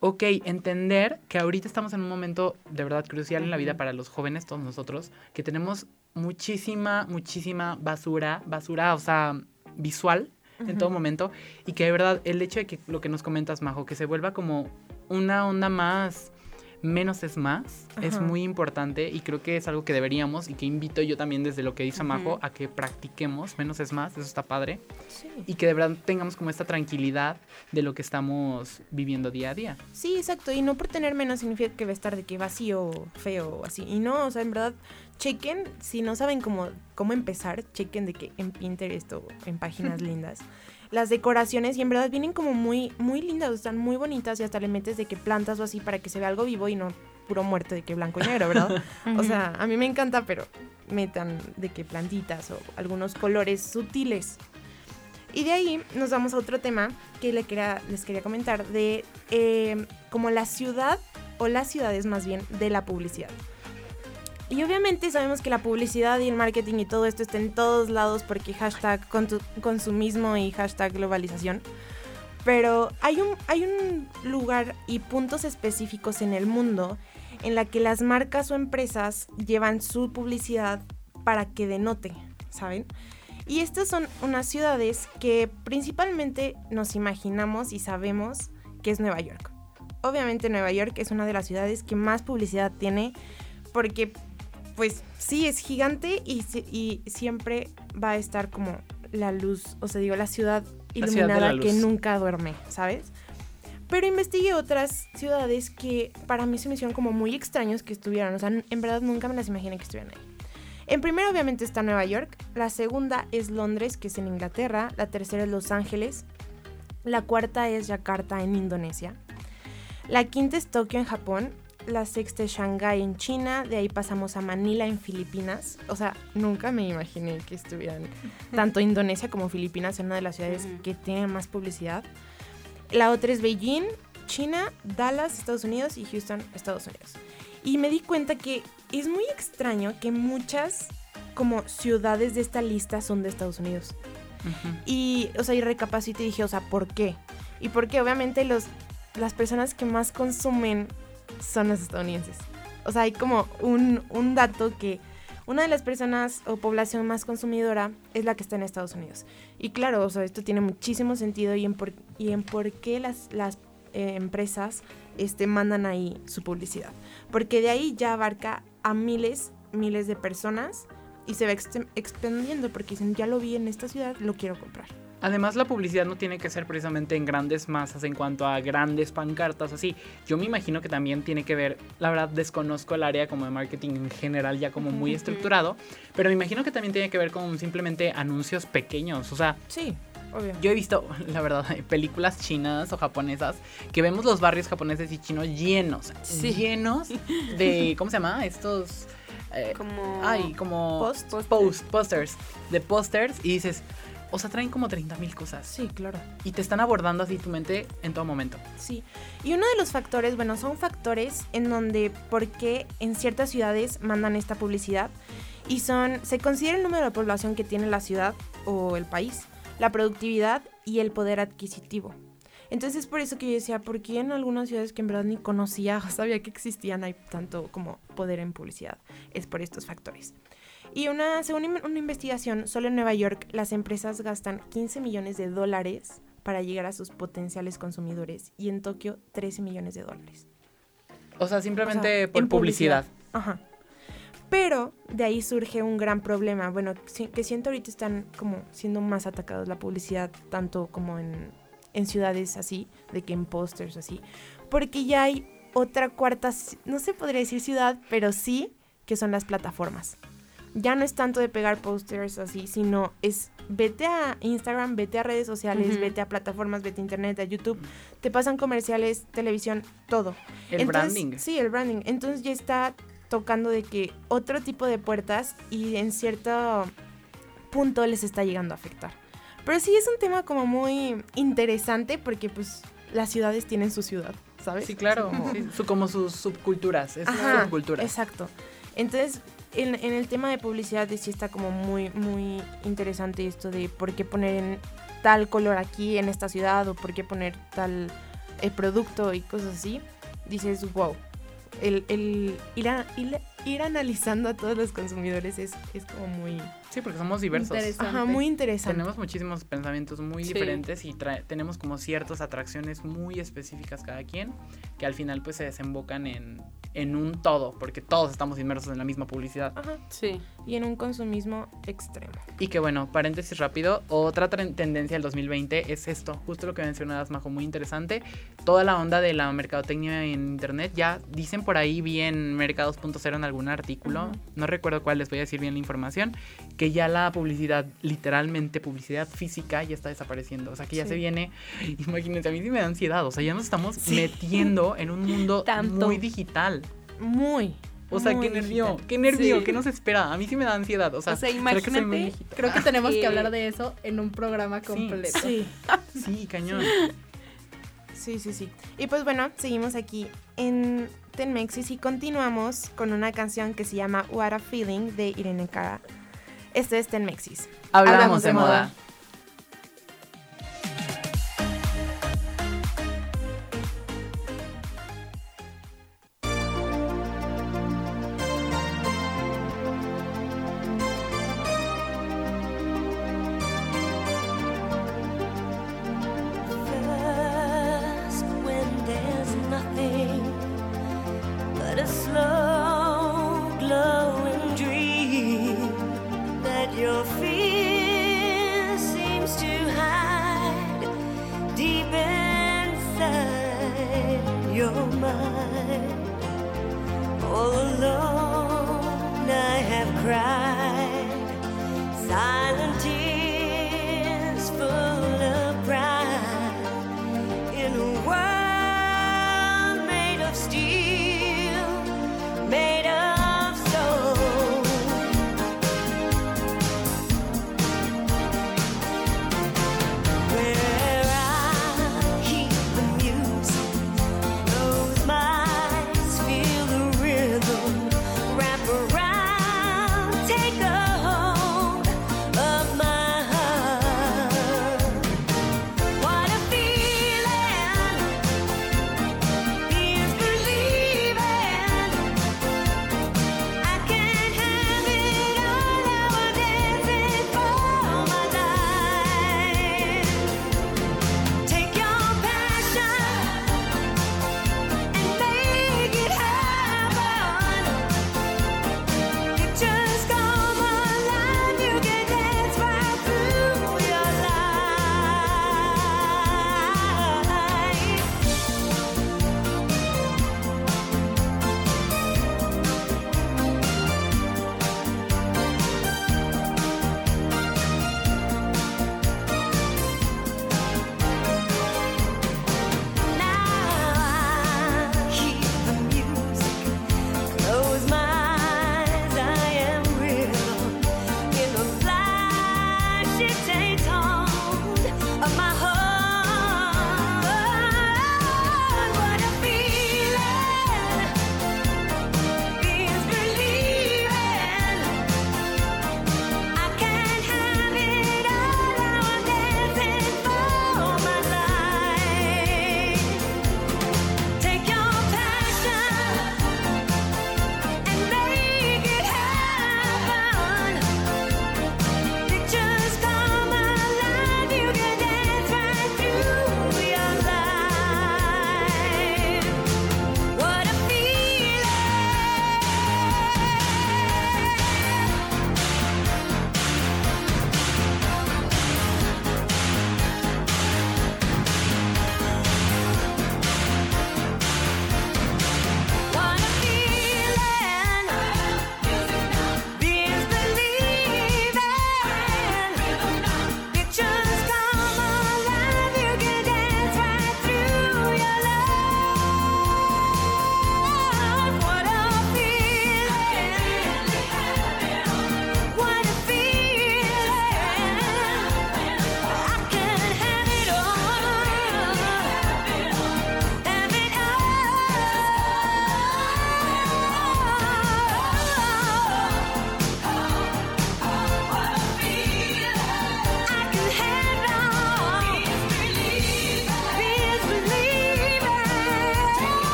ok, entender que ahorita estamos en un momento de verdad crucial en la vida para los jóvenes, todos nosotros, que tenemos muchísima, muchísima basura, basura, o sea, visual en todo momento y que de verdad el hecho de que lo que nos comentas, Majo, que se vuelva como una onda más menos es más, es muy importante y creo que es algo que deberíamos y que invito yo también desde lo que dice Majo a que practiquemos, menos es más, eso está padre, Sí. y que de verdad tengamos como esta tranquilidad de lo que estamos viviendo día a día. Sí, exacto. Y no por tener menos significa que va a estar de que vacío, feo así. Y no, o sea, en verdad, chequen, si no saben cómo, cómo empezar, chequen de que en Pinterest o en páginas <laughs> lindas. Las decoraciones y en verdad vienen como muy, muy lindas, están muy bonitas y hasta le metes de que plantas o así para que se vea algo vivo y no puro muerto de que blanco y negro, ¿verdad? <laughs> o sea, a mí me encanta, pero metan de que plantitas o algunos colores sutiles. Y de ahí nos vamos a otro tema que le quería- les quería comentar de eh, como la ciudad o las ciudades más bien de la publicidad. Y obviamente sabemos que la publicidad y el marketing y todo esto está en todos lados porque hashtag consumismo y hashtag globalización. Pero hay un, hay un lugar y puntos específicos en el mundo en la que las marcas o empresas llevan su publicidad para que denote, ¿saben? Y estas son unas ciudades que principalmente nos imaginamos y sabemos que es Nueva York. Obviamente Nueva York es una de las ciudades que más publicidad tiene porque pues sí es gigante y, si- y siempre va a estar como la luz, o sea, digo, la ciudad iluminada la que nunca duerme, ¿sabes? Pero investigué otras ciudades que para mí se me hicieron como muy extraños que estuvieran. O sea, en verdad nunca me las imaginé que estuvieran ahí. En primero obviamente está Nueva York, la segunda es Londres, que es en Inglaterra, la tercera es Los Ángeles, la cuarta es Yakarta en Indonesia, la quinta es Tokio en Japón, la sexta es Shanghái en China, de ahí pasamos a Manila en Filipinas. O sea, nunca me imaginé que estuvieran <laughs> tanto Indonesia como Filipinas en una de las ciudades que tienen más publicidad. La otra es Beijing, China, Dallas, Estados Unidos y Houston, Estados Unidos. Y me di cuenta que es muy extraño que muchas como ciudades de esta lista son de Estados Unidos. Y, o sea, y recapacité y dije, o sea, ¿por qué? Y porque obviamente los, las personas que más consumen son los estadounidenses. O sea, hay como un, un dato que una de las personas o población más consumidora es la que está en Estados Unidos. Y claro, o sea, esto tiene muchísimo sentido y en por, y en por qué las, las eh, empresas este, mandan ahí su publicidad. Porque de ahí ya abarca a miles, miles de personas y se va exten- expandiendo porque dicen, ya lo vi en esta ciudad, lo quiero comprar. Además, la publicidad no tiene que ser precisamente en grandes masas en cuanto a grandes pancartas, así. Yo me imagino que también tiene que ver, la verdad desconozco el área como de marketing en general ya como muy estructurado, pero me imagino que también tiene que ver con simplemente anuncios pequeños, o sea, Sí, obvio. yo he visto, <laughs> la verdad, películas chinas o japonesas que vemos los barrios japoneses y chinos llenos, Sí. llenos de, <laughs> ¿cómo se llama? Estos... eh, Como... Ay, como Post- post, posters, de posters y dices, o sea, traen como 30 mil cosas Sí, claro. y te están abordando así tu mente en todo momento. Sí. Y uno de los factores, bueno, son factores en donde, por qué en ciertas ciudades mandan esta publicidad. Y son, se considera el número de población que tiene la ciudad o el país, la productividad y el poder adquisitivo. Entonces es por eso que yo decía, ¿por qué en algunas ciudades que en verdad ni conocía o <laughs> sabía que existían hay tanto como poder en publicidad? Es por estos factores. Y una, según una investigación, solo en Nueva York las empresas gastan 15 millones de dólares para llegar a sus potenciales consumidores y en Tokio 13 millones de dólares. O sea, simplemente O sea, por publicidad. Ajá. Pero de ahí surge un gran problema, bueno, que siento ahorita están como siendo más atacados la publicidad, tanto como en, en ciudades así, de que en pósters así, porque ya hay otra cuarta, no se podría decir ciudad, pero sí que son las plataformas. Ya no es tanto de pegar pósters así, sino es vete a Instagram, vete a redes sociales, vete a plataformas, vete a internet, a YouTube, te pasan comerciales, televisión, todo. El Entonces, branding. Sí, el branding. Entonces ya está tocando de que otro tipo de puertas y en cierto punto les está llegando a afectar. Pero sí es un tema como muy interesante porque pues las ciudades tienen su ciudad, ¿sabes? Sí, claro. Sí, su- como sus subculturas. Es Ajá, subcultura. Exacto. Entonces, en, en el tema de publicidad sí está como muy, muy interesante esto de por qué poner en tal color aquí en esta ciudad o por qué poner tal eh, producto y cosas así. Dices, wow. el, el ir, a- ir- ir analizando a todos los consumidores es, es como muy, Sí, porque somos diversos. Interesante. ajá, muy interesante. Tenemos muchísimos pensamientos muy Sí. diferentes y tenemos como ciertas atracciones muy específicas cada quien que al final pues se desembocan en, en un todo, porque todos estamos inmersos en la misma publicidad. Ajá, Sí. y en un consumismo extremo. Y que bueno, paréntesis rápido, otra tendencia del 2020 es esto, justo lo que mencionabas, Majo, muy interesante. Toda la onda de la mercadotecnia en internet, ya dicen por ahí bien Mercados.0 en algún artículo, no recuerdo cuál, les voy a decir bien la información, que ya la publicidad, literalmente publicidad física, ya está desapareciendo. O sea, que ya Sí. se viene, imagínense, a mí sí me da ansiedad, o sea, ya nos estamos metiendo en un mundo <laughs> Tanto. muy digital. Muy. O sea, muy qué nervio, digital. qué nervio, Sí. qué nos espera. A mí sí me da ansiedad. O sea, O sea, ¿será que soy muy imagínate-? Creo que tenemos Sí. que hablar de eso en un programa completo. Sí. <laughs> Sí, cañón. Sí, sí, sí. Y pues bueno, seguimos aquí en Tenmexis y continuamos con una canción que se llama What a Feeling de Irene Cara. Esto es Tenmexis. Hablamos, de, moda.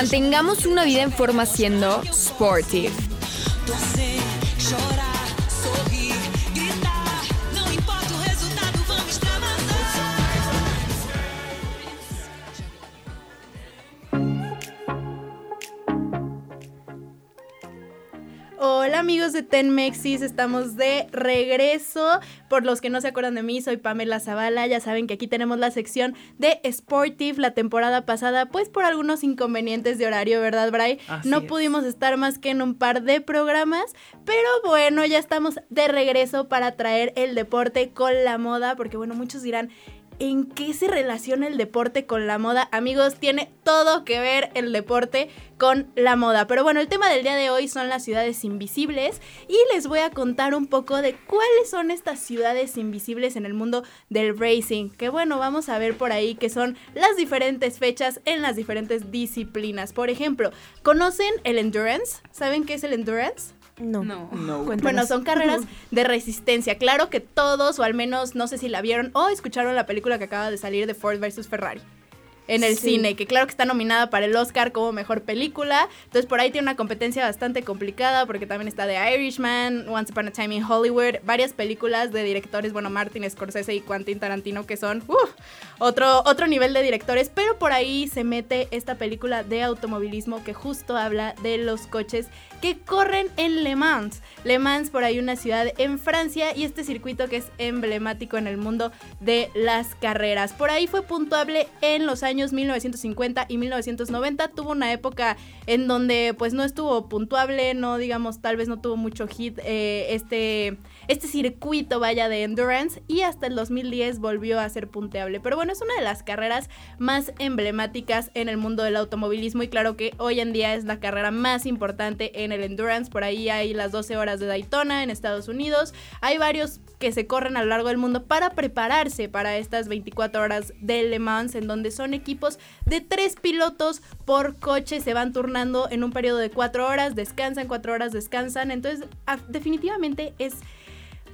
Mantengamos una vida en forma siendo sportive. Hola amigos de Tenmexis, estamos de regreso. Por los que no se acuerdan de mí, soy Pamela Zavala. Ya saben que aquí tenemos la sección de Sportive la temporada pasada, pues por algunos inconvenientes de horario, ¿verdad, Bray? Así no es. pudimos estar más que en un par de programas, pero bueno, ya estamos de regreso para traer el deporte con la moda, porque bueno, muchos dirán, ¿En qué se relaciona el deporte con la moda? Amigos, tiene todo que ver el deporte con la moda. Pero bueno, el tema del día de hoy son las ciudades invisibles y les voy a contar un poco de cuáles son estas ciudades invisibles en el mundo del racing. Que bueno, vamos a ver por ahí que son las diferentes fechas en las diferentes disciplinas. Por ejemplo, ¿conocen el endurance? ¿Saben qué es el endurance? No. No. No. Cuéntanos. Bueno, son carreras de resistencia. Claro que todos, o al menos no sé si la vieron o escucharon la película que acaba de salir de Ford vs. Ferrari. En el Sí. cine, que claro que está nominada para el Oscar como mejor película. Entonces por ahí tiene una competencia bastante complicada porque también está The Irishman, Once Upon a Time in Hollywood, varias películas de directores, bueno, Martin Scorsese y Quentin Tarantino que son uf, otro, otro nivel de directores, pero por ahí se mete esta película de automovilismo que justo habla de los coches que corren en Le Mans. Le Mans por ahí una ciudad en Francia y este circuito que es emblemático en el mundo de las carreras. Por ahí fue puntuable en los años 1950 y 1990. Tuvo una época en donde pues no estuvo puntuable, no digamos tal vez no tuvo mucho hit eh, este, este circuito vaya de endurance y hasta el 2010 volvió a ser punteable. Pero bueno, es una de las carreras más emblemáticas en el mundo del automovilismo y claro que hoy en día es la carrera más importante en el endurance. Por ahí hay las 12 horas de Daytona en Estados Unidos. Hay varios que se corren a lo largo del mundo para prepararse para estas 24 horas de Le Mans en donde son equipos de tres pilotos por coche, se van turnando en un periodo de 4 horas, descansan 4 horas, descansan. Entonces, definitivamente es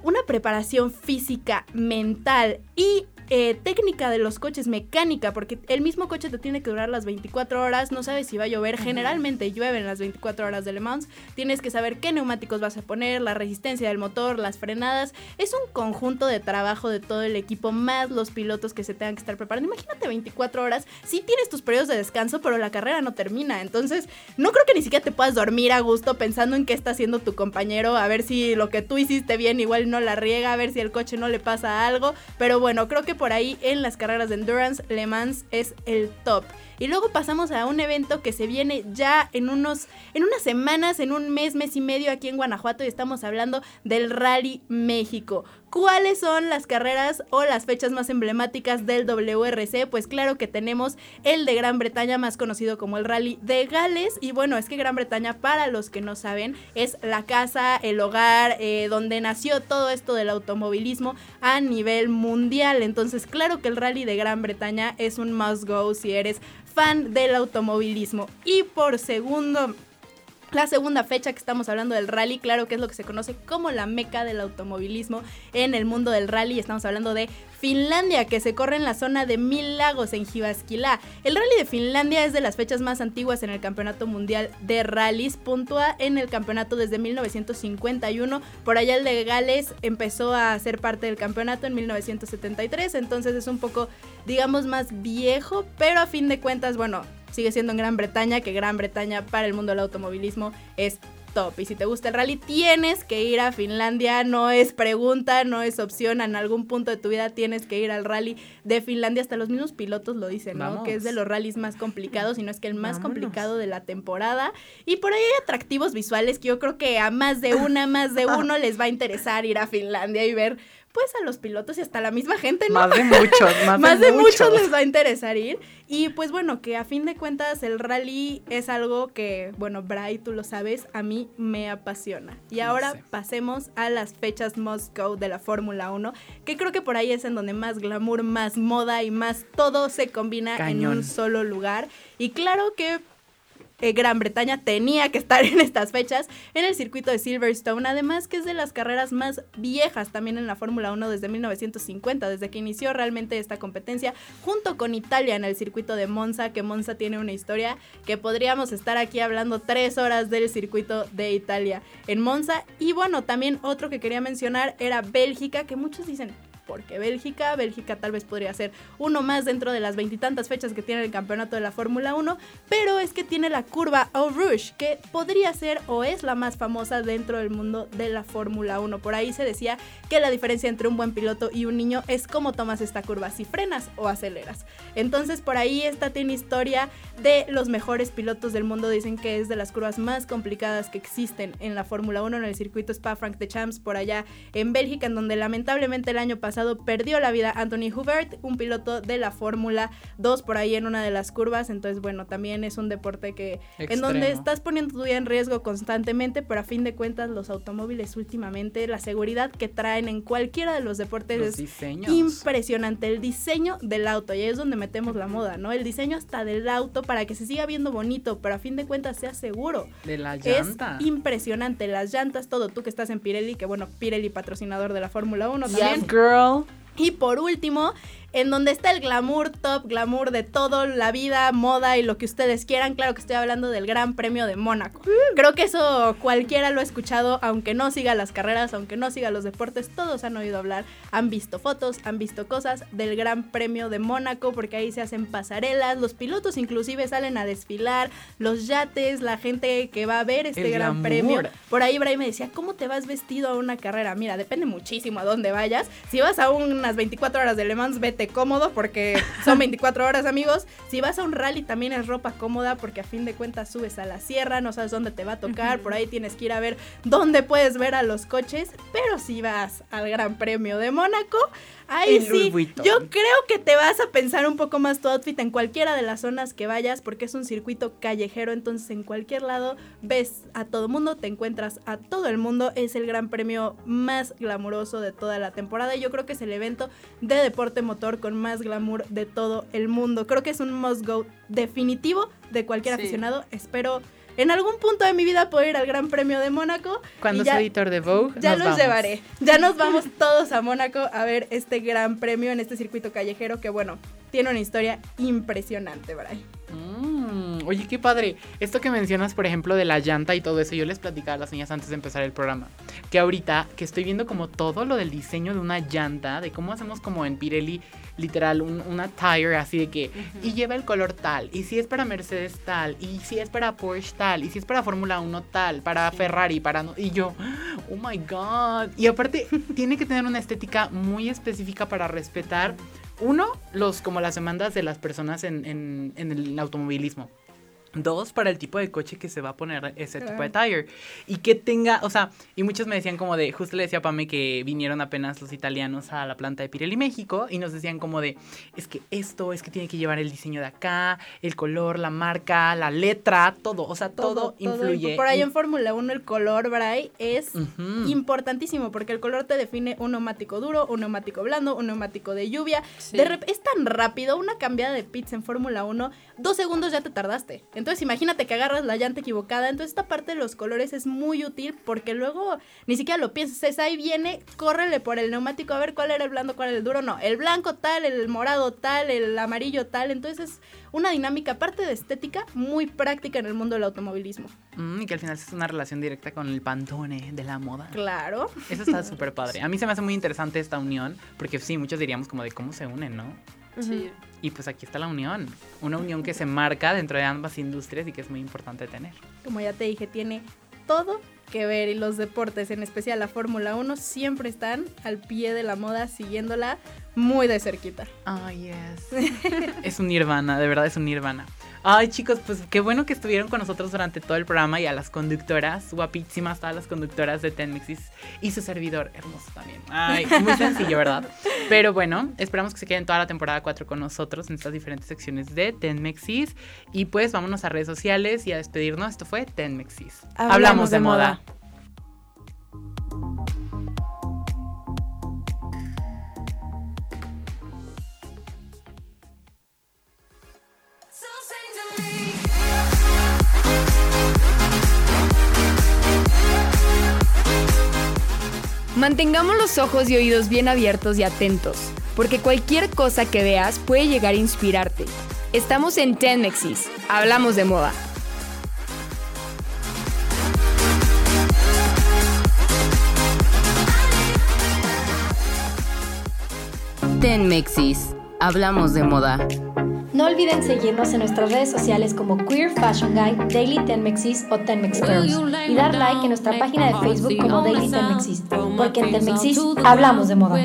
una preparación física, mental y eh, técnica de los coches, mecánica, porque el mismo coche te tiene que durar las 24 horas, no sabes si va a llover, generalmente llueve en las 24 horas de Le Mans, tienes que saber qué neumáticos vas a poner, la resistencia del motor, las frenadas, es un conjunto de trabajo de todo el equipo, más los pilotos que se tengan que estar preparando. Imagínate 24 horas, sí tienes tus periodos de descanso, pero la carrera no termina, entonces no creo que ni siquiera te puedas dormir a gusto pensando en qué está haciendo tu compañero, a ver si lo que tú hiciste bien igual no la riega, a ver si el coche no le pasa algo, pero bueno, creo que por ahí en las carreras de endurance Le Mans es el top. Y luego pasamos a un evento que se viene ya en unos en unas semanas, en un mes, mes y medio aquí en Guanajuato y estamos hablando del Rally México. ¿Cuáles son las carreras o las fechas más emblemáticas del WRC? Pues claro que tenemos el de Gran Bretaña, más conocido como el Rally de Gales. Y bueno, es que Gran Bretaña, para los que no saben, es la casa, el hogar, eh, donde nació todo esto del automovilismo a nivel mundial. Entonces, claro que el Rally de Gran Bretaña es un must go si eres fan del automovilismo. Y por segundo la segunda fecha que estamos hablando del rally, claro que es lo que se conoce como la meca del automovilismo en el mundo del rally. Estamos hablando de Finlandia, que se corre en la zona de Mil Lagos, en Jyväskylä. El rally de Finlandia es de las fechas más antiguas en el Campeonato Mundial de Rallys. Puntúa en el campeonato desde 1951. Por allá el de Gales empezó a ser parte del campeonato en 1973. Entonces es un poco, digamos, más viejo, pero a fin de cuentas, bueno, sigue siendo en Gran Bretaña, que Gran Bretaña para el mundo del automovilismo es top. Y si te gusta el rally, tienes que ir a Finlandia. No es pregunta, no es opción. En algún punto de tu vida tienes que ir al rally de Finlandia. Hasta los mismos pilotos lo dicen, ¿no? Vamos. Que es de los rallies más complicados, y no es que el más Vámonos. complicado de la temporada. Y por ahí hay atractivos visuales que yo creo que a más de una, más de <laughs> uno les va a interesar ir a Finlandia y ver. Pues a los pilotos y hasta la misma gente, ¿no? Más de muchos, más, <laughs> más de, de muchos muchos les va a interesar ir. Y pues bueno, que a fin de cuentas el rally es algo que, bueno, Bray, tú lo sabes, a mí me apasiona. Y ahora sé. pasemos a las fechas go de la Fórmula 1, que creo que por ahí es en donde más glamour, más moda y más todo se combina en un solo lugar. Y claro que eh, Gran Bretaña tenía que estar <laughs> en estas fechas en el circuito de Silverstone, además que es de las carreras más viejas también en la Fórmula 1 desde 1950, desde que inició realmente esta competencia, junto con Italia en el circuito de Monza, que Monza tiene una historia que podríamos estar aquí hablando tres horas del circuito de Italia en Monza. Y bueno, también otro que quería mencionar era Bélgica, que muchos dicen, porque Bélgica, Bélgica tal vez podría ser uno más dentro de las veintitantas fechas que tiene el campeonato de la Fórmula 1, pero es que tiene la curva Eau Rouge, que podría ser o es la más famosa dentro del mundo de la Fórmula 1. Por ahí se decía que la diferencia entre un buen piloto y un niño es cómo tomas esta curva, si frenas o aceleras. Entonces por ahí esta tiene historia de los mejores pilotos del mundo, dicen que es de las curvas más complicadas que existen en la Fórmula 1 en el circuito Spa-Francorchamps por allá en Bélgica, en donde lamentablemente el año pasado perdió la vida Anthony Hubert, un piloto de la Fórmula 2 por ahí en una de las curvas. Entonces, bueno, también es un deporte que en donde Extremo. estás poniendo tu vida en riesgo constantemente, pero a fin de cuentas los automóviles últimamente, la seguridad que traen en cualquiera de los deportes Los es diseños. impresionante. El diseño del auto, y ahí es donde metemos la moda, ¿no? El diseño hasta del auto para que se siga viendo bonito, pero a fin de cuentas sea seguro. De la Es llanta. impresionante, las llantas, todo. Tú que estás en Pirelli, que bueno, Pirelli patrocinador de la Fórmula 1 también. Yes, Y por último, en donde está el glamour, top glamour de todo, la vida, moda y lo que ustedes quieran. Claro que estoy hablando del Gran Premio de Mónaco. Creo que eso cualquiera lo ha escuchado, aunque no siga las carreras, aunque no siga los deportes, todos han oído hablar, han visto fotos, han visto cosas del Gran Premio de Mónaco, porque ahí se hacen pasarelas, los pilotos inclusive salen a desfilar, los yates, la gente que va a ver este El Gran glamour. Premio. Por ahí Brian me decía, ¿cómo te vas vestido a una carrera? Mira, depende muchísimo a dónde vayas. Si vas a unas 24 horas de Le Mans, vete cómodo porque son <laughs> 24 horas, amigos. Si vas a un rally, también es ropa cómoda porque a fin de cuentas subes a la sierra, no sabes dónde te va a tocar. Por ahí tienes que ir a ver dónde puedes ver a los coches. Pero si vas al Gran Premio de Mónaco, ahí sí, yo creo que te vas a pensar un poco más tu outfit en cualquiera de las zonas que vayas porque es un circuito callejero, entonces en cualquier lado ves a todo mundo, te encuentras a todo el mundo, es el gran premio más glamuroso de toda la temporada y yo creo que es el evento de deporte motor con más glamour de todo el mundo. Creo que es un must go definitivo de cualquier Sí. aficionado. Espero en algún punto de mi vida poder ir al Gran Premio de Mónaco. Cuando ya- sea editor de Vogue, ya nos los vamos. llevaré. Ya nos vamos todos a Mónaco a ver este gran premio en este circuito callejero que, bueno, tiene una historia impresionante, Bray. Mm, oye, qué padre. Esto que mencionas, por ejemplo, de la llanta y todo eso, yo les platicaba a las niñas antes de empezar el programa. Que ahorita que estoy viendo como todo lo del diseño de una llanta, de cómo hacemos como en Pirelli, literal, un- una tire así de que, y lleva el color tal, y si es para Mercedes tal, y si es para Porsche tal, y si es para Fórmula 1 tal, para Ferrari, para... no- y yo, <gasps> oh my god. Y aparte, <laughs> tiene que tener una estética muy específica para respetar uno, los, como las demandas de las personas en, en- el automovilismo. Dos, para el tipo de coche que se va a poner ese tipo de tire. Y que tenga, o sea, y muchos me decían como de, justo le decía a Pame que vinieron apenas los italianos a la planta de Pirelli México y nos decían como de, es que esto, es que tiene que llevar el diseño de acá, el color, la marca, la letra, todo, o sea, todo, influye. Por ahí en Fórmula 1 el color, Bray, es importantísimo porque el color te define un neumático duro, un neumático blando, un neumático de lluvia. Sí. De es tan rápido, una cambiada de pits en Fórmula 1, dos segundos ya te tardaste. Entonces imagínate que agarras la llanta equivocada. Entonces esta parte de los colores es muy útil porque luego ni siquiera lo piensas. Es ahí viene, córrele por el neumático a ver cuál era el blando, cuál era el duro. No, el blanco tal, el morado tal, el amarillo tal. Entonces es una dinámica, aparte de estética, muy práctica en el mundo del automovilismo. Mm, y que al final es una relación directa con el pantone de la moda. Claro. Eso está <laughs> súper padre. A mí se me hace muy interesante esta unión, porque sí, muchos diríamos como de cómo se unen, ¿no? Sí. Y pues aquí está la unión. Una unión que se marca dentro de ambas industrias y que es muy importante tener. como ya te dije, tiene todo que ver y los deportes, en especial la Fórmula 1, siempre están al pie de la moda siguiéndola muy de cerquita. Ay, yes. <laughs> es un nirvana, de verdad es un nirvana. Ay, chicos, pues qué bueno que estuvieron con nosotros durante todo el programa y a las conductoras, guapísimas, todas las conductoras de Tenmexis y su servidor, hermoso también. Ay, muy <laughs> sencillo, ¿verdad? Pero bueno, esperamos que se queden toda la temporada 4 con nosotros en estas diferentes secciones de Tenmexis. Y pues vámonos a redes sociales y a despedirnos. Esto fue Tenmexis. Hablamos de moda. Mantengamos los ojos y oídos bien abiertos y atentos, porque cualquier cosa que veas puede llegar a inspirarte. Estamos en Tenmexis, hablamos de moda. Tenmexis, hablamos de moda. No olviden seguirnos en nuestras redes sociales como Queer Fashion Guide, Daily Tenmexis o Tenmex Girls y dar like en nuestra página de Facebook como Daily Tenmexis, porque en Tenmexis hablamos de moda.